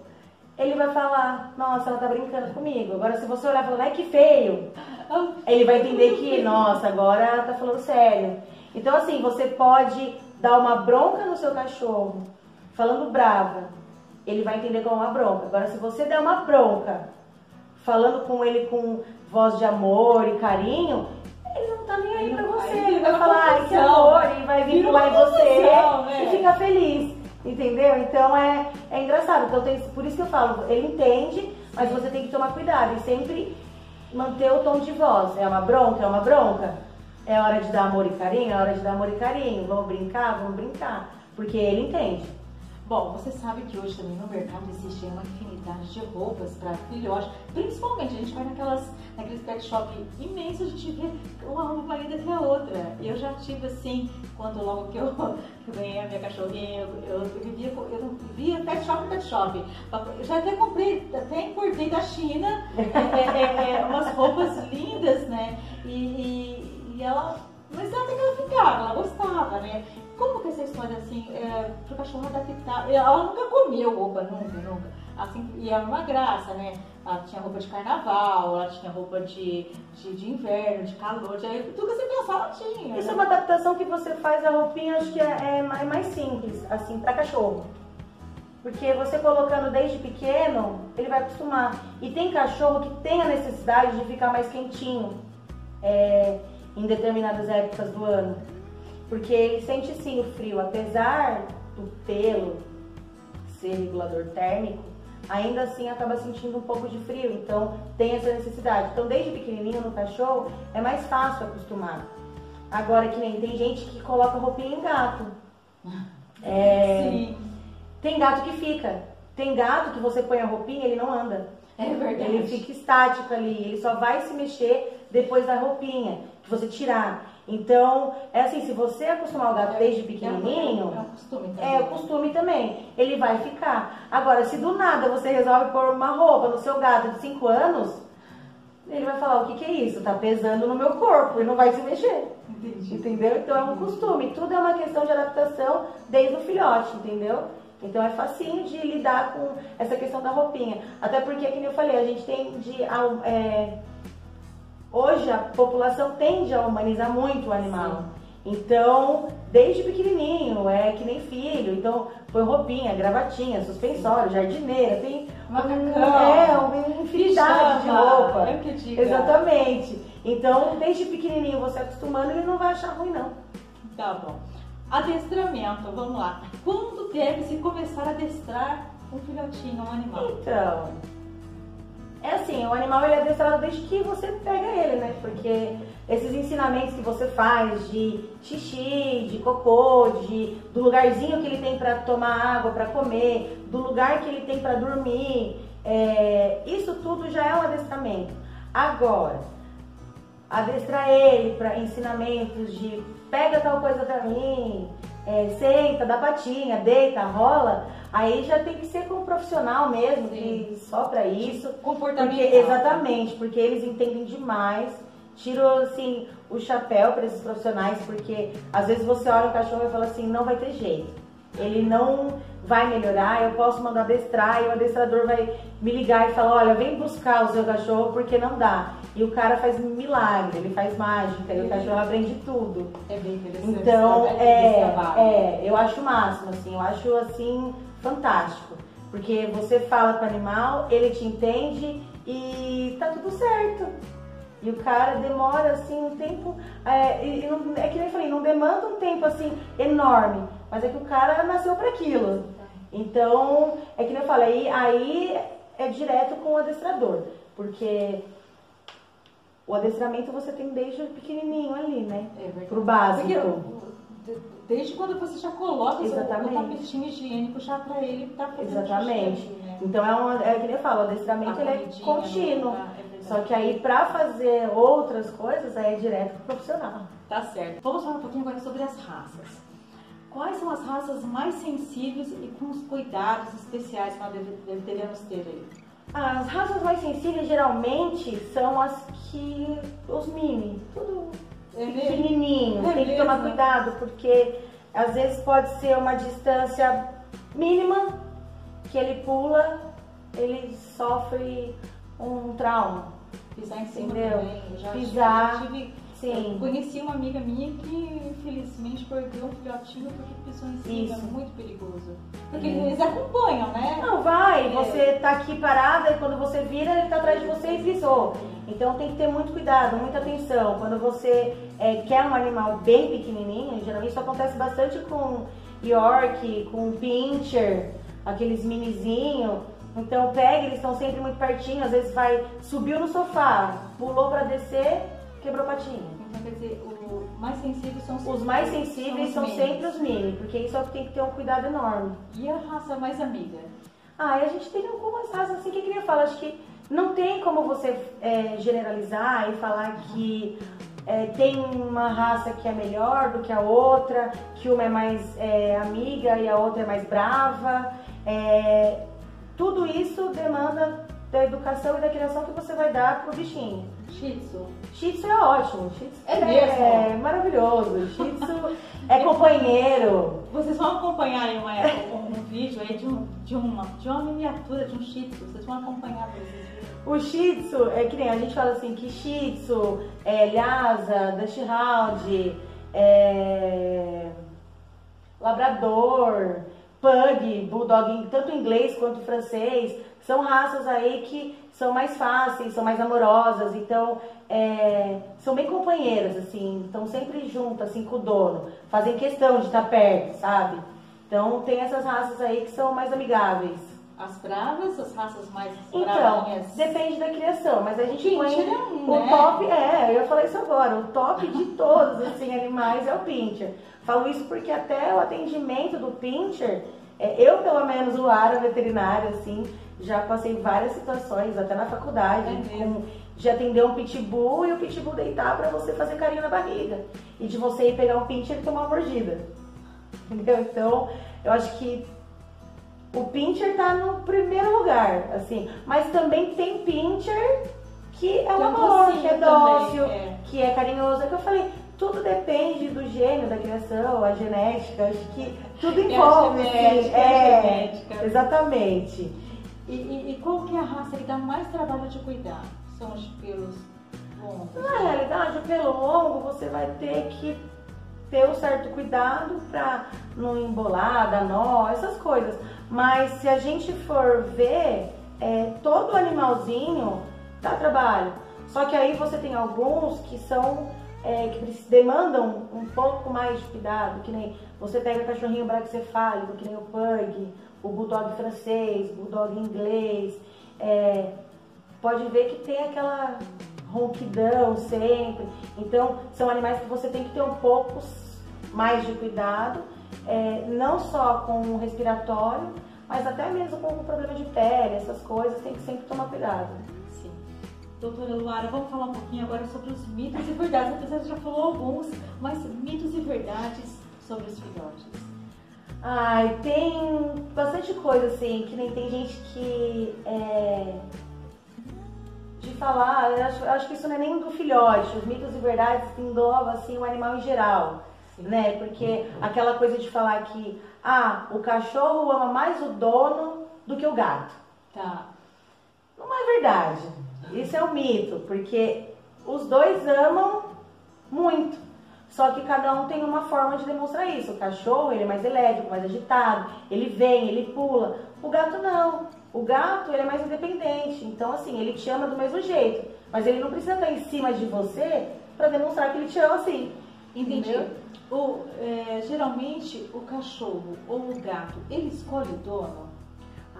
ele vai falar, nossa, ela tá brincando comigo. Agora se você olhar e falar, ai que feio, ele vai entender que, nossa, agora ela tá falando sério. Então assim, você pode dar uma bronca no seu cachorro, falando brava, ele vai entender como uma bronca. Agora se você der uma bronca, falando com ele com voz de amor e carinho, não tá nem aí pra você. Ele vai falar, ai, que amor, e vai vincular em você né? e fica feliz. Entendeu? Então é, é engraçado. Então, tem, por isso que eu falo, ele entende, mas você tem que tomar cuidado e sempre manter o tom de voz. É uma bronca? É uma bronca? É hora de dar amor e carinho? É hora de dar amor e carinho. Vamos brincar? Vamos brincar. Porque ele entende. Bom, você sabe que hoje também no mercado existe uma infinidade de roupas para filhotes. Principalmente, a gente vai naquelas, naqueles pet shop imensos, a gente vê uma roupa linda que a outra. Eu já tive assim, quando logo que eu, que eu ganhei a minha cachorrinha, eu, eu, vivia, eu via pet shop pet shop. Eu já até comprei, até importei da China é, é, é, é umas roupas lindas, né? E, e, e ela mas ela tem que ela ficava, ela gostava, né? Como que essa história assim, é, pro cachorro adaptar? Ela nunca comeu roupa, nunca, nunca. Assim, e é uma graça, né? Ela tinha roupa de carnaval, ela tinha roupa de, de, de inverno, de calor, de, tudo que você pensar ela tinha. Isso né? é uma adaptação que você faz a roupinha, acho que é, é mais, mais simples, assim, para cachorro. Porque você colocando desde pequeno, ele vai acostumar. E tem cachorro que tem a necessidade de ficar mais quentinho é, em determinadas épocas do ano. Porque ele sente sim o frio, apesar do pelo ser regulador térmico, ainda assim acaba sentindo um pouco de frio, então tem essa necessidade. Então, desde pequenininho no cachorro, é mais fácil acostumar. Agora, que nem tem gente que coloca roupinha em gato. É, Sim. Tem gato que fica. Tem gato que você põe a roupinha, ele não anda. É verdade. Ele fica estático ali, ele só vai se mexer depois da roupinha, que você tirar. Então, é assim, se você acostumar o gato desde pequenininho, É costume também. é o costume também, ele vai ficar. Agora, se do nada você resolve pôr uma roupa no seu gato de 5 anos, ele vai falar, o que, que é isso? Tá pesando no meu corpo e não vai se mexer. Entendi. Entendeu? Então é um costume. Tudo é uma questão de adaptação desde o filhote, entendeu? Então é facinho de lidar com essa questão da roupinha. Até porque, como eu falei, a gente tem de. é, hoje a população tende a humanizar muito o animal. Então, desde pequenininho, é que nem filho. Então, põe roupinha, gravatinha, suspensório, jardineira, tem Macacão. é, uma infinidade de roupa. é o que eu digo. Exatamente. Então, desde pequenininho você acostumando, ele não vai achar ruim, não. Tá bom. Adestramento, vamos lá. Quando deve-se começar a adestrar um filhotinho, um animal? Então, é assim, o animal ele é adestrado desde que você pega ele, né? Porque esses ensinamentos que você faz de xixi, de cocô, de, do lugarzinho que ele tem para tomar água, para comer, do lugar que ele tem para dormir, é, isso tudo já é um adestramento. Agora, adestrar ele para ensinamentos de pega tal coisa pra mim, é, senta, dá patinha, deita, rola, aí já tem que ser com um profissional mesmo, que só pra isso. Comportamental. Porque, exatamente, porque eles entendem demais. Tiro assim o chapéu para esses profissionais, porque às vezes você olha o cachorro e fala assim, não vai ter jeito. Ele não vai melhorar, eu posso mandar adestrar e o adestrador vai me ligar e falar, olha, vem buscar o seu cachorro porque não dá. E o cara faz milagre, ele faz mágica, e o cachorro aprende tudo. É bem interessante. Então, é, é, eu acho o máximo, assim, eu acho assim, fantástico. Porque você fala com o animal, ele te entende e tá tudo certo. E o cara demora assim um tempo, é, e não- é que nem eu falei, não demanda um tempo assim enorme, mas é que o cara nasceu para aquilo. Então, é que nem eu falei, aí, aí é direto com o adestrador, porque o adestramento você tem desde pequenininho ali, né? É verdade. Pro básico. Porque desde quando você já coloca o seu- o Exatamente. tapetinho higiênico já pra ele tá fazendo Exatamente. xixi, né? Então é, uma, é que nem eu falo, o adestramento ele é comidinha, contínuo. né? É. Só que aí pra fazer outras coisas aí é direto pro profissional. Tá certo. Vamos falar um pouquinho agora sobre as raças. Quais são as raças mais sensíveis e com os cuidados especiais que nós deve- deve- devemos ter aí? As raças mais sensíveis geralmente são as que. os mini, tudo É mesmo? pequenininho. É Tem que tomar mesmo? cuidado, porque às vezes pode ser uma distância mínima que ele pula, ele sofre um trauma. Pisar em cima Entendeu? também. Eu já Pisar, já tive- Sim. Eu conheci uma amiga minha que infelizmente perdeu um filhotinho porque pisou em cima. Isso. É muito perigoso. Porque É. eles acompanham, né? Não, vai, É. você tá aqui parada e quando você vira, ele tá atrás de você e pisou. Então tem que ter muito cuidado, muita atenção. Quando você é, quer um animal bem pequenininho, geralmente isso acontece bastante com York, com Pinscher, aqueles minizinhos. Então pega, eles estão sempre muito pertinho, às vezes vai, subiu no sofá, pulou pra descer, quebrou patinha. Então, quer dizer, o mais sensíveis são Os mais sensíveis são os sempre mini. os mini, porque isso é o que tem que ter um cuidado enorme. E a raça mais amiga? Ah, e a gente tem algumas raças assim que eu queria falar. Acho que não tem como você é, generalizar e falar que é, tem uma raça que é melhor do que a outra, que uma é mais é, amiga e a outra é mais brava. É, tudo isso demanda da educação e da criação que você vai dar pro bichinho. Shih. Shih Tzu é ótimo, Shih Tzu É mesmo? é maravilhoso, Shih Tzu é companheiro. Vocês vão acompanhar aí uma- um, um vídeo aí de, um, de, uma, de uma miniatura de um Shih Tzu. Vocês vão acompanhar esses vídeos. O Shih Tzu, é que nem a gente fala assim, que Shih Tzu, é, Lhasa, Dachshund, é, Labrador, Pug, Bulldog, tanto inglês quanto francês, são raças aí que são mais fáceis, são mais amorosas, então é, são bem companheiras, assim, estão sempre juntas, assim, com o dono, fazem questão de estar perto, sabe? Então tem essas raças aí que são mais amigáveis. as bravas, as raças mais Então, bravinhas? depende da criação, mas a gente põe é um, o né? top, é, eu falar isso agora, o top de todos, assim, animais é o pincher. Falo isso porque até o atendimento do pincher, é, eu pelo menos, o ara veterinário, assim, já passei várias situações, até na faculdade, É com, de atender um pitbull e o pitbull deitar pra você fazer carinho na barriga. E de você ir pegar um pincher e tomar uma mordida. Entendeu? Então, eu acho que o pincher tá no primeiro lugar, assim. Mas também tem pincher que é um um amor, que é dócil, é. que é carinhoso. É que eu falei, tudo depende do gênio da criação, a genética, acho que tudo É a envolve, genética, assim. é a É, genética. exatamente. E, e, e qual que é a raça que dá mais trabalho de cuidar? São os pelos longos? Na realidade, o pelo longo você vai ter que ter um certo cuidado para não embolar, dar nó, essas coisas. Mas se a gente for ver, é, todo animalzinho dá trabalho. Só que aí você tem alguns que são é, que demandam um pouco mais de cuidado, que nem você pega cachorrinho braquicefálico, que nem o pug, o bulldog francês, bulldog inglês. é, pode ver que tem aquela ronquidão sempre. Então, são animais que você tem que ter um pouco mais de cuidado, é, não só com o respiratório, mas até mesmo com o problema de pele, essas coisas, tem que sempre tomar cuidado. Sim. Doutora Luara, vamos falar um pouquinho agora sobre os mitos e verdades. Apesar de já falou alguns, mas mitos e verdades sobre os filhotes. Ai, tem bastante coisa assim, que nem tem gente que é, de falar, eu acho, eu acho que isso não é nem do filhote, os mitos e verdades engloba assim o animal em geral, Sim. né? Porque aquela coisa de falar que ah, o cachorro ama mais o dono do que o gato. Tá. Não é verdade. Isso é um mito, porque os dois amam muito. Só que cada um tem uma forma de demonstrar isso. O cachorro, ele é mais elétrico, mais agitado, ele vem, ele pula. O gato não. O gato, ele é mais independente. Então, assim, ele te ama do mesmo jeito. Mas ele não precisa estar em cima de você para demonstrar que ele te ama assim. Entendi. O, é, geralmente, o cachorro ou o gato, ele escolhe o dono?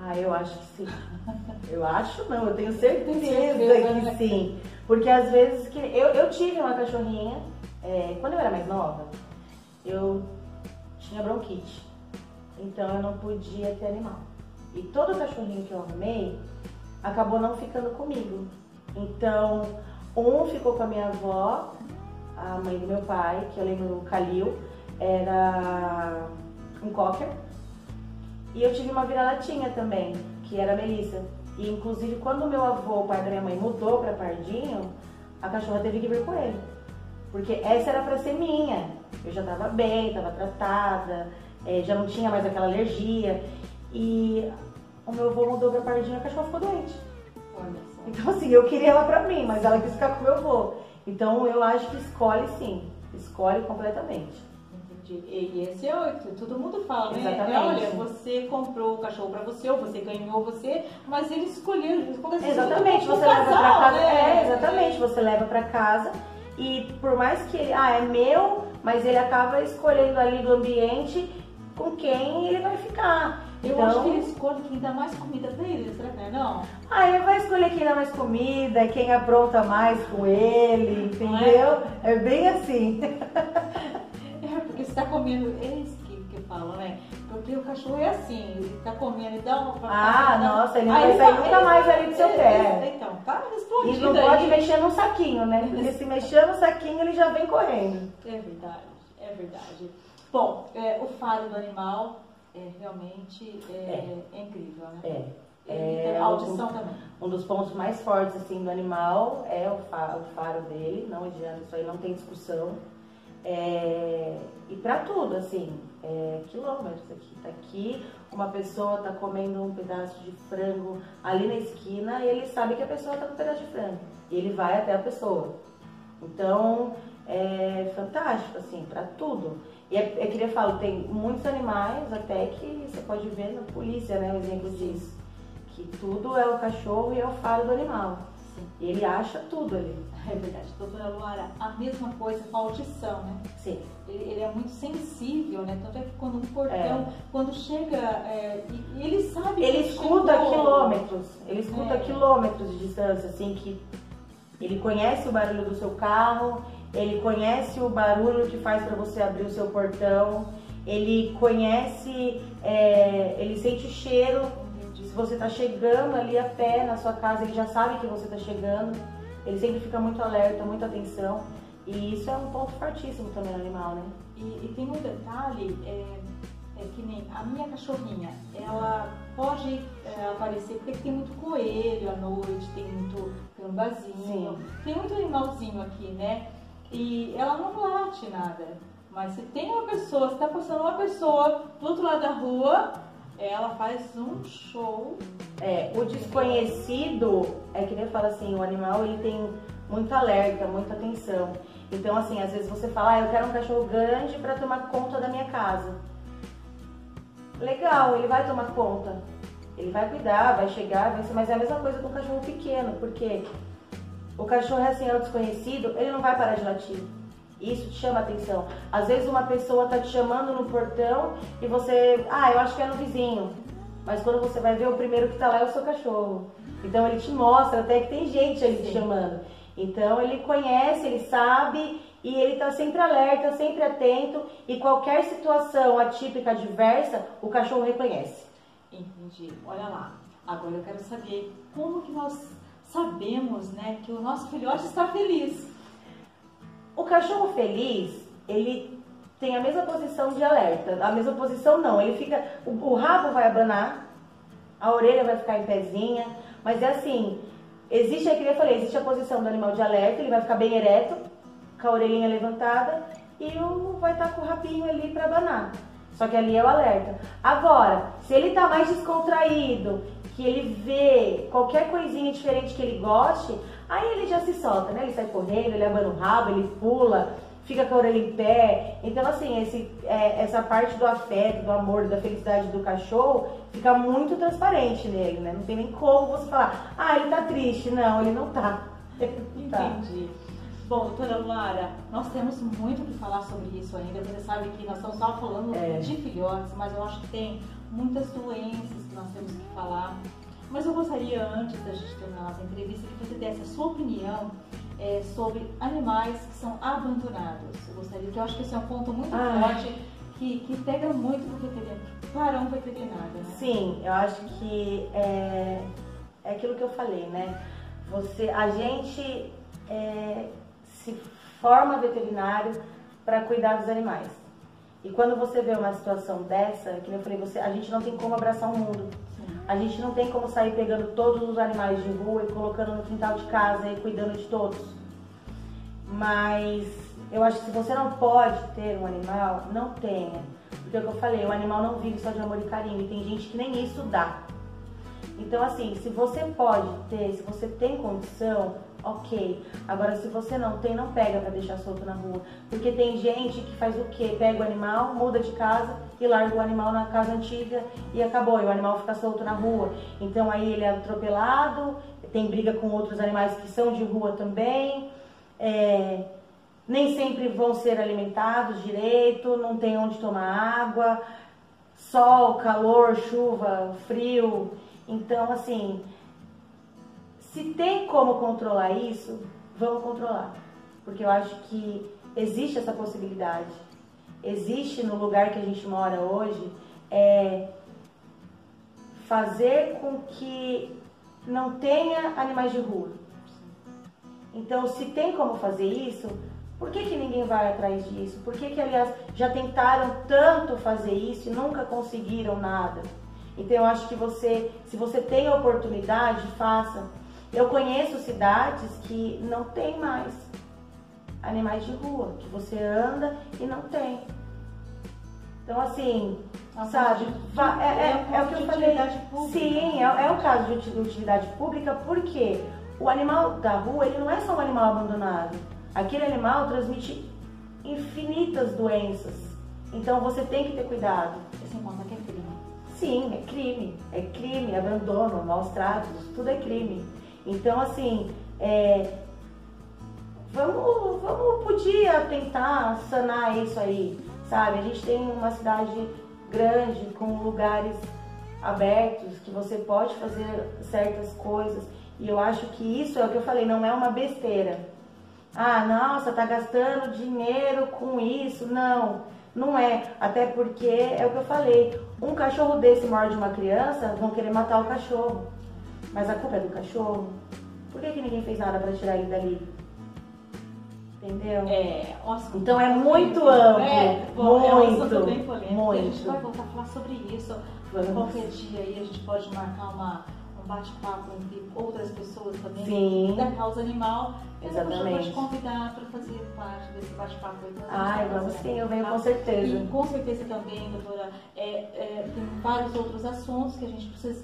Ah, eu acho que sim. Eu acho não, eu tenho certeza, certeza, né? que sim. Porque às vezes que eu, eu tive uma cachorrinha, é, quando eu era mais nova, eu tinha bronquite. Então eu não podia ter animal. E todo cachorrinho que eu arrumei acabou não ficando comigo. Então, um ficou com a minha avó, a mãe do meu pai, que eu lembro o Calil, era um cocker. E eu tive uma vira-latinha também, que era a Melissa. E inclusive quando meu avô, o pai da minha mãe, mudou para Pardinho, a cachorra teve que vir com ele. Porque essa era para ser minha. Eu já tava bem, tava tratada, eh, já não tinha mais aquela alergia. E o meu avô mudou pra Pardinho e a cachorra ficou doente. Então assim, eu queria ela pra mim, mas ela quis ficar com o meu avô. Então eu acho que escolhe sim, escolhe completamente. Entendi. E esse é o todo mundo fala, né? Exatamente. Olha, você comprou o cachorro pra você, ou você ganhou você, mas ele escolheu. ele Exatamente, você o leva pra casal, casa. né? É, exatamente, você leva pra casa e por mais que ele, ah, é meu, mas ele acaba escolhendo ali do ambiente com quem ele vai ficar. Eu então, acho que ele escolhe quem dá mais comida pra ele, será que não é não? ah, ele vai escolher quem dá mais comida, quem apronta mais com ele, entendeu? É bem assim. É, porque você tá comendo, é isso que, que falam, né? Porque o cachorro é assim, ele tá comendo e dá uma... Ah, nossa, ele não vai sair nunca mais ali do seu é, pé. Então, tá E explodindo não pode aí. mexer no saquinho, né? Porque se mexer no saquinho, ele já vem correndo. É verdade, é verdade. Bom, é, o faro do animal é realmente é, é incrível, né? É. É, a audição também. Um dos pontos mais fortes assim do animal é o faro, o faro dele, não adianta, isso aí não tem discussão. É, e pra tudo, assim, é, quilômetros aqui. Tá aqui, uma pessoa tá comendo um pedaço de frango ali na esquina e ele sabe que a pessoa tá com um pedaço de frango. E ele vai até a pessoa. Então, é fantástico, assim, pra tudo. E é, é que eu falo, tem muitos animais até que você pode ver na polícia, né, o exemplo disso. Que tudo é o cachorro e é o faro do animal. Sim. E ele acha tudo ali. É verdade. Doutora Luara, a mesma coisa com a audição, né? Sim. Ele, ele é muito sensível, né? Tanto é que quando um portão, é. quando chega, é, ele sabe Ele escuta chegou. quilômetros, ele escuta é. quilômetros de distância, assim, que ele conhece o barulho do seu carro, ele conhece o barulho que faz para você abrir o seu portão, ele conhece, é, ele sente o cheiro. Se você está chegando ali a pé na sua casa, ele já sabe que você está chegando. Ele sempre fica muito alerta, muita atenção. E isso é um ponto fortíssimo também no animal, né? E, e tem um detalhe, é, é, que nem a minha cachorrinha, ela pode é, aparecer, porque tem muito coelho à noite, tem muito gambazinho, tem muito animalzinho aqui, né? E ela não late nada. Mas se tem uma pessoa, se está passando uma pessoa do outro lado da rua, ela faz um show. É, o desconhecido é que nem fala assim, o animal ele tem muito alerta, muita atenção. Então assim, às vezes você fala, ah, eu quero um cachorro grande para tomar conta da minha casa. Legal, ele vai tomar conta. Ele vai cuidar, vai chegar, vai ser, mas é a mesma coisa com um cachorro pequeno, porque o cachorro é assim, é o desconhecido, ele não vai parar de latir. Isso te chama atenção. Às vezes uma pessoa tá te chamando no portão e você, ah, eu acho que é no vizinho. Mas quando você vai ver, o primeiro que tá lá é o seu cachorro. Então ele te mostra até que tem gente ali te chamando. Então ele conhece, ele sabe e ele tá sempre alerta, sempre atento e qualquer situação atípica, adversa, o cachorro reconhece. Entendi. Olha lá. Agora eu quero saber como que nós sabemos, né, que o nosso filhote está feliz. O cachorro feliz, ele tem a mesma posição de alerta. A mesma posição não, ele fica. O, o rabo vai abanar, a orelha vai ficar em pezinha, mas é assim, existe, é que eu falei, existe a posição do animal de alerta, ele vai ficar bem ereto, com a orelhinha levantada, e o vai estar tá com o rabinho ali para abanar. Só que ali é o alerta. Agora, se ele está mais descontraído, que ele vê qualquer coisinha diferente que ele goste, Aí ele já se solta, né? Ele sai correndo, ele abana o rabo, ele pula, fica com a orelha em pé. Então, assim, esse, é, essa parte do afeto, do amor, da felicidade do cachorro fica muito transparente nele, né? Não tem nem como você falar, ah, ele tá triste. Não, ele não tá. Entendi. Bom, doutora Lara, nós temos muito que falar sobre isso ainda. Você sabe que nós estamos só falando é. de filhotes, mas eu acho que tem muitas doenças que nós temos que falar. Mas eu gostaria, antes da gente terminar nossa entrevista, que você desse a sua opinião é, sobre animais que são abandonados. Eu gostaria, que eu acho que esse é um ponto muito ah. forte que, que pega muito pro veterinário, para um veterinário, né? Sim, eu acho que é, é aquilo que eu falei, né? Você, a gente é, se forma veterinário para cuidar dos animais. E quando você vê uma situação dessa, que eu falei, você, a gente não tem como abraçar o mundo. A gente não tem como sair pegando todos os animais de rua e colocando no quintal de casa e cuidando de todos. Mas eu acho que se você não pode ter um animal, não tenha. Porque é o que eu falei, o animal não vive só de amor e carinho. E tem gente que nem isso dá. Então, assim, se você pode ter, se você tem condição, ok. Agora, se você não tem, não pega para deixar solto na rua. Porque tem gente que faz o quê? Pega o animal, muda de casa e larga o animal na casa antiga e acabou. E o animal fica solto na rua. Então, aí ele é atropelado, tem briga com outros animais que são de rua também. É, nem sempre vão ser alimentados direito, não tem onde tomar água, sol, calor, chuva, frio. Então, assim, se tem como controlar isso, vamos controlar. Porque eu acho que existe essa possibilidade. Existe no lugar que a gente mora hoje é, fazer com que não tenha animais de rua. Então, se tem como fazer isso, por que, que ninguém vai atrás disso? Por que, que, aliás, já tentaram tanto fazer isso e nunca conseguiram nada? Então, eu acho que você, se você tem a oportunidade, faça. Eu conheço cidades que não tem mais animais de rua, que você anda e não tem. Então, assim, a sabe, é, é, é, é, o que eu falei. Pública. Sim, é, é um caso de utilidade pública, porque o animal da rua, ele não é só um animal abandonado. Aquele animal transmite infinitas doenças. Então, você tem que ter cuidado. Esse conta que é crime. Sim, é crime. É crime, abandono, maus tratos, tudo é crime. Então, assim, é, vamos, vamos, podia tentar sanar isso aí, sabe? A gente tem uma cidade grande, com lugares abertos, que você pode fazer certas coisas. E eu acho que isso é o que eu falei, não é uma besteira. Ah, nossa, tá gastando dinheiro com isso. Não, não é. Até porque é o que eu falei. Um cachorro desse morde uma criança, vão querer matar o cachorro. Mas a culpa é do cachorro. Por que, que ninguém fez nada para tirar ele dali? Entendeu? É, então é muito amplo. É, bom, muito, é um bem polêmico. Muito. A gente vai voltar a falar sobre isso. Vamos. Qualquer dia aí a gente pode marcar uma um bate-papo entre outras pessoas também Sim. da causa animal. Exatamente. Eu te convidar para fazer parte desse bate-papo. Ai, vamos sim, eu venho com certeza. E com certeza também, doutora, é, é, tem vários outros assuntos que a gente precisa.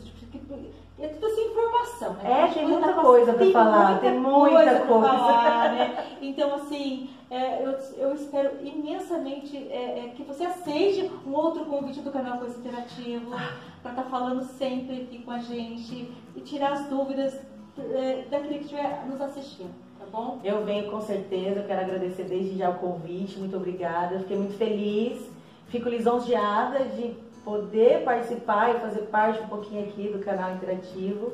É tudo essa informação, né? É, tem muita coisa para falar, tem muita coisa. coisa. Falar, né? Então, assim, é, eu, eu espero imensamente é, é, que você aceite um outro convite do canal Coisa Interativo para estar tá falando sempre aqui com a gente e tirar as dúvidas é, daquele que estiver nos assistindo. Tá bom? Eu venho com certeza, quero agradecer desde já o convite, muito obrigada. Eu fiquei muito feliz, fico lisonjeada de poder participar e fazer parte um pouquinho aqui do canal interativo.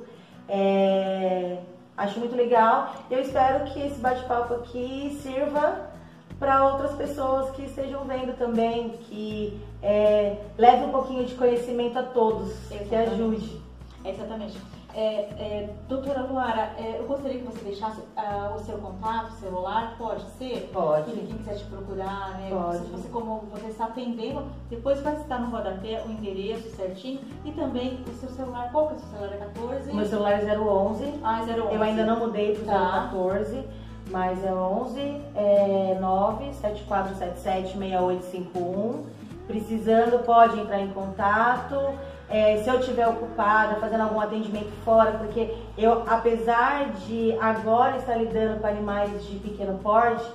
É, acho muito legal. Eu espero que esse bate-papo aqui sirva para outras pessoas que estejam vendo também, que é, leve um pouquinho de conhecimento a todos, Exatamente. que ajude. Exatamente. É, é, doutora Luara, é, eu gostaria que você deixasse uh, o seu contato, celular, pode ser? Pode. E quem quiser te procurar, né? Pode. Você, você, como você está atendendo, depois vai estar no rodapé o endereço certinho e também o seu celular. Qual que é o seu celular? É 14? O meu celular é 011. Ah, é 011. Eu ainda não mudei para o tá. 014, mas é 11 é 974776851. Precisando, pode entrar em contato é, se eu estiver ocupada, fazendo algum atendimento fora, porque eu, apesar de agora estar lidando com animais de pequeno porte,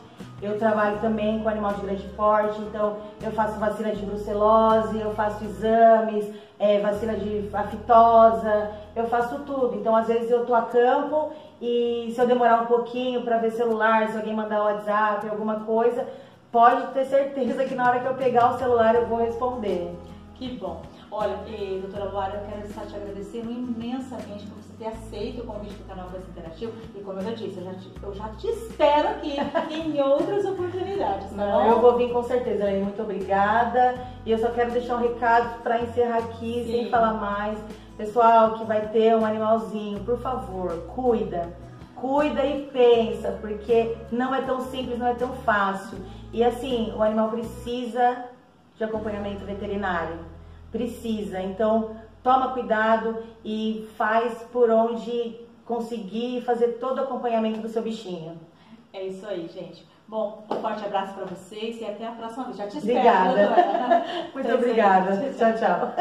eu trabalho também com animal de grande porte, então eu faço vacina de brucelose, eu faço exames, é, vacina de aftosa, eu faço tudo. Então, às vezes eu tô a campo e se eu demorar um pouquinho para ver celular, se alguém mandar WhatsApp, alguma coisa, pode ter certeza que na hora que eu pegar o celular eu vou responder. Que bom. Olha, e, doutora Luara, eu quero estar te agradecendo imensamente por você ter aceito o convite do canal Voz Interativo. E como eu já disse, eu já te, eu já te espero aqui em outras oportunidades. Tá Não, eu vou vir com certeza, Elaine. Muito obrigada. E eu só quero deixar um recado para encerrar aqui, Sim. sem falar mais. Pessoal que vai ter um animalzinho, por favor, cuida. Cuida e pensa, porque não é tão simples, não é tão fácil. E assim, o animal precisa de acompanhamento veterinário precisa. Então, toma cuidado e faz por onde conseguir fazer todo o acompanhamento do seu bichinho. É isso aí, gente. Bom, um forte abraço para vocês e até a próxima vez. Já te espero. Obrigada. Muito obrigada. Tchau, tchau.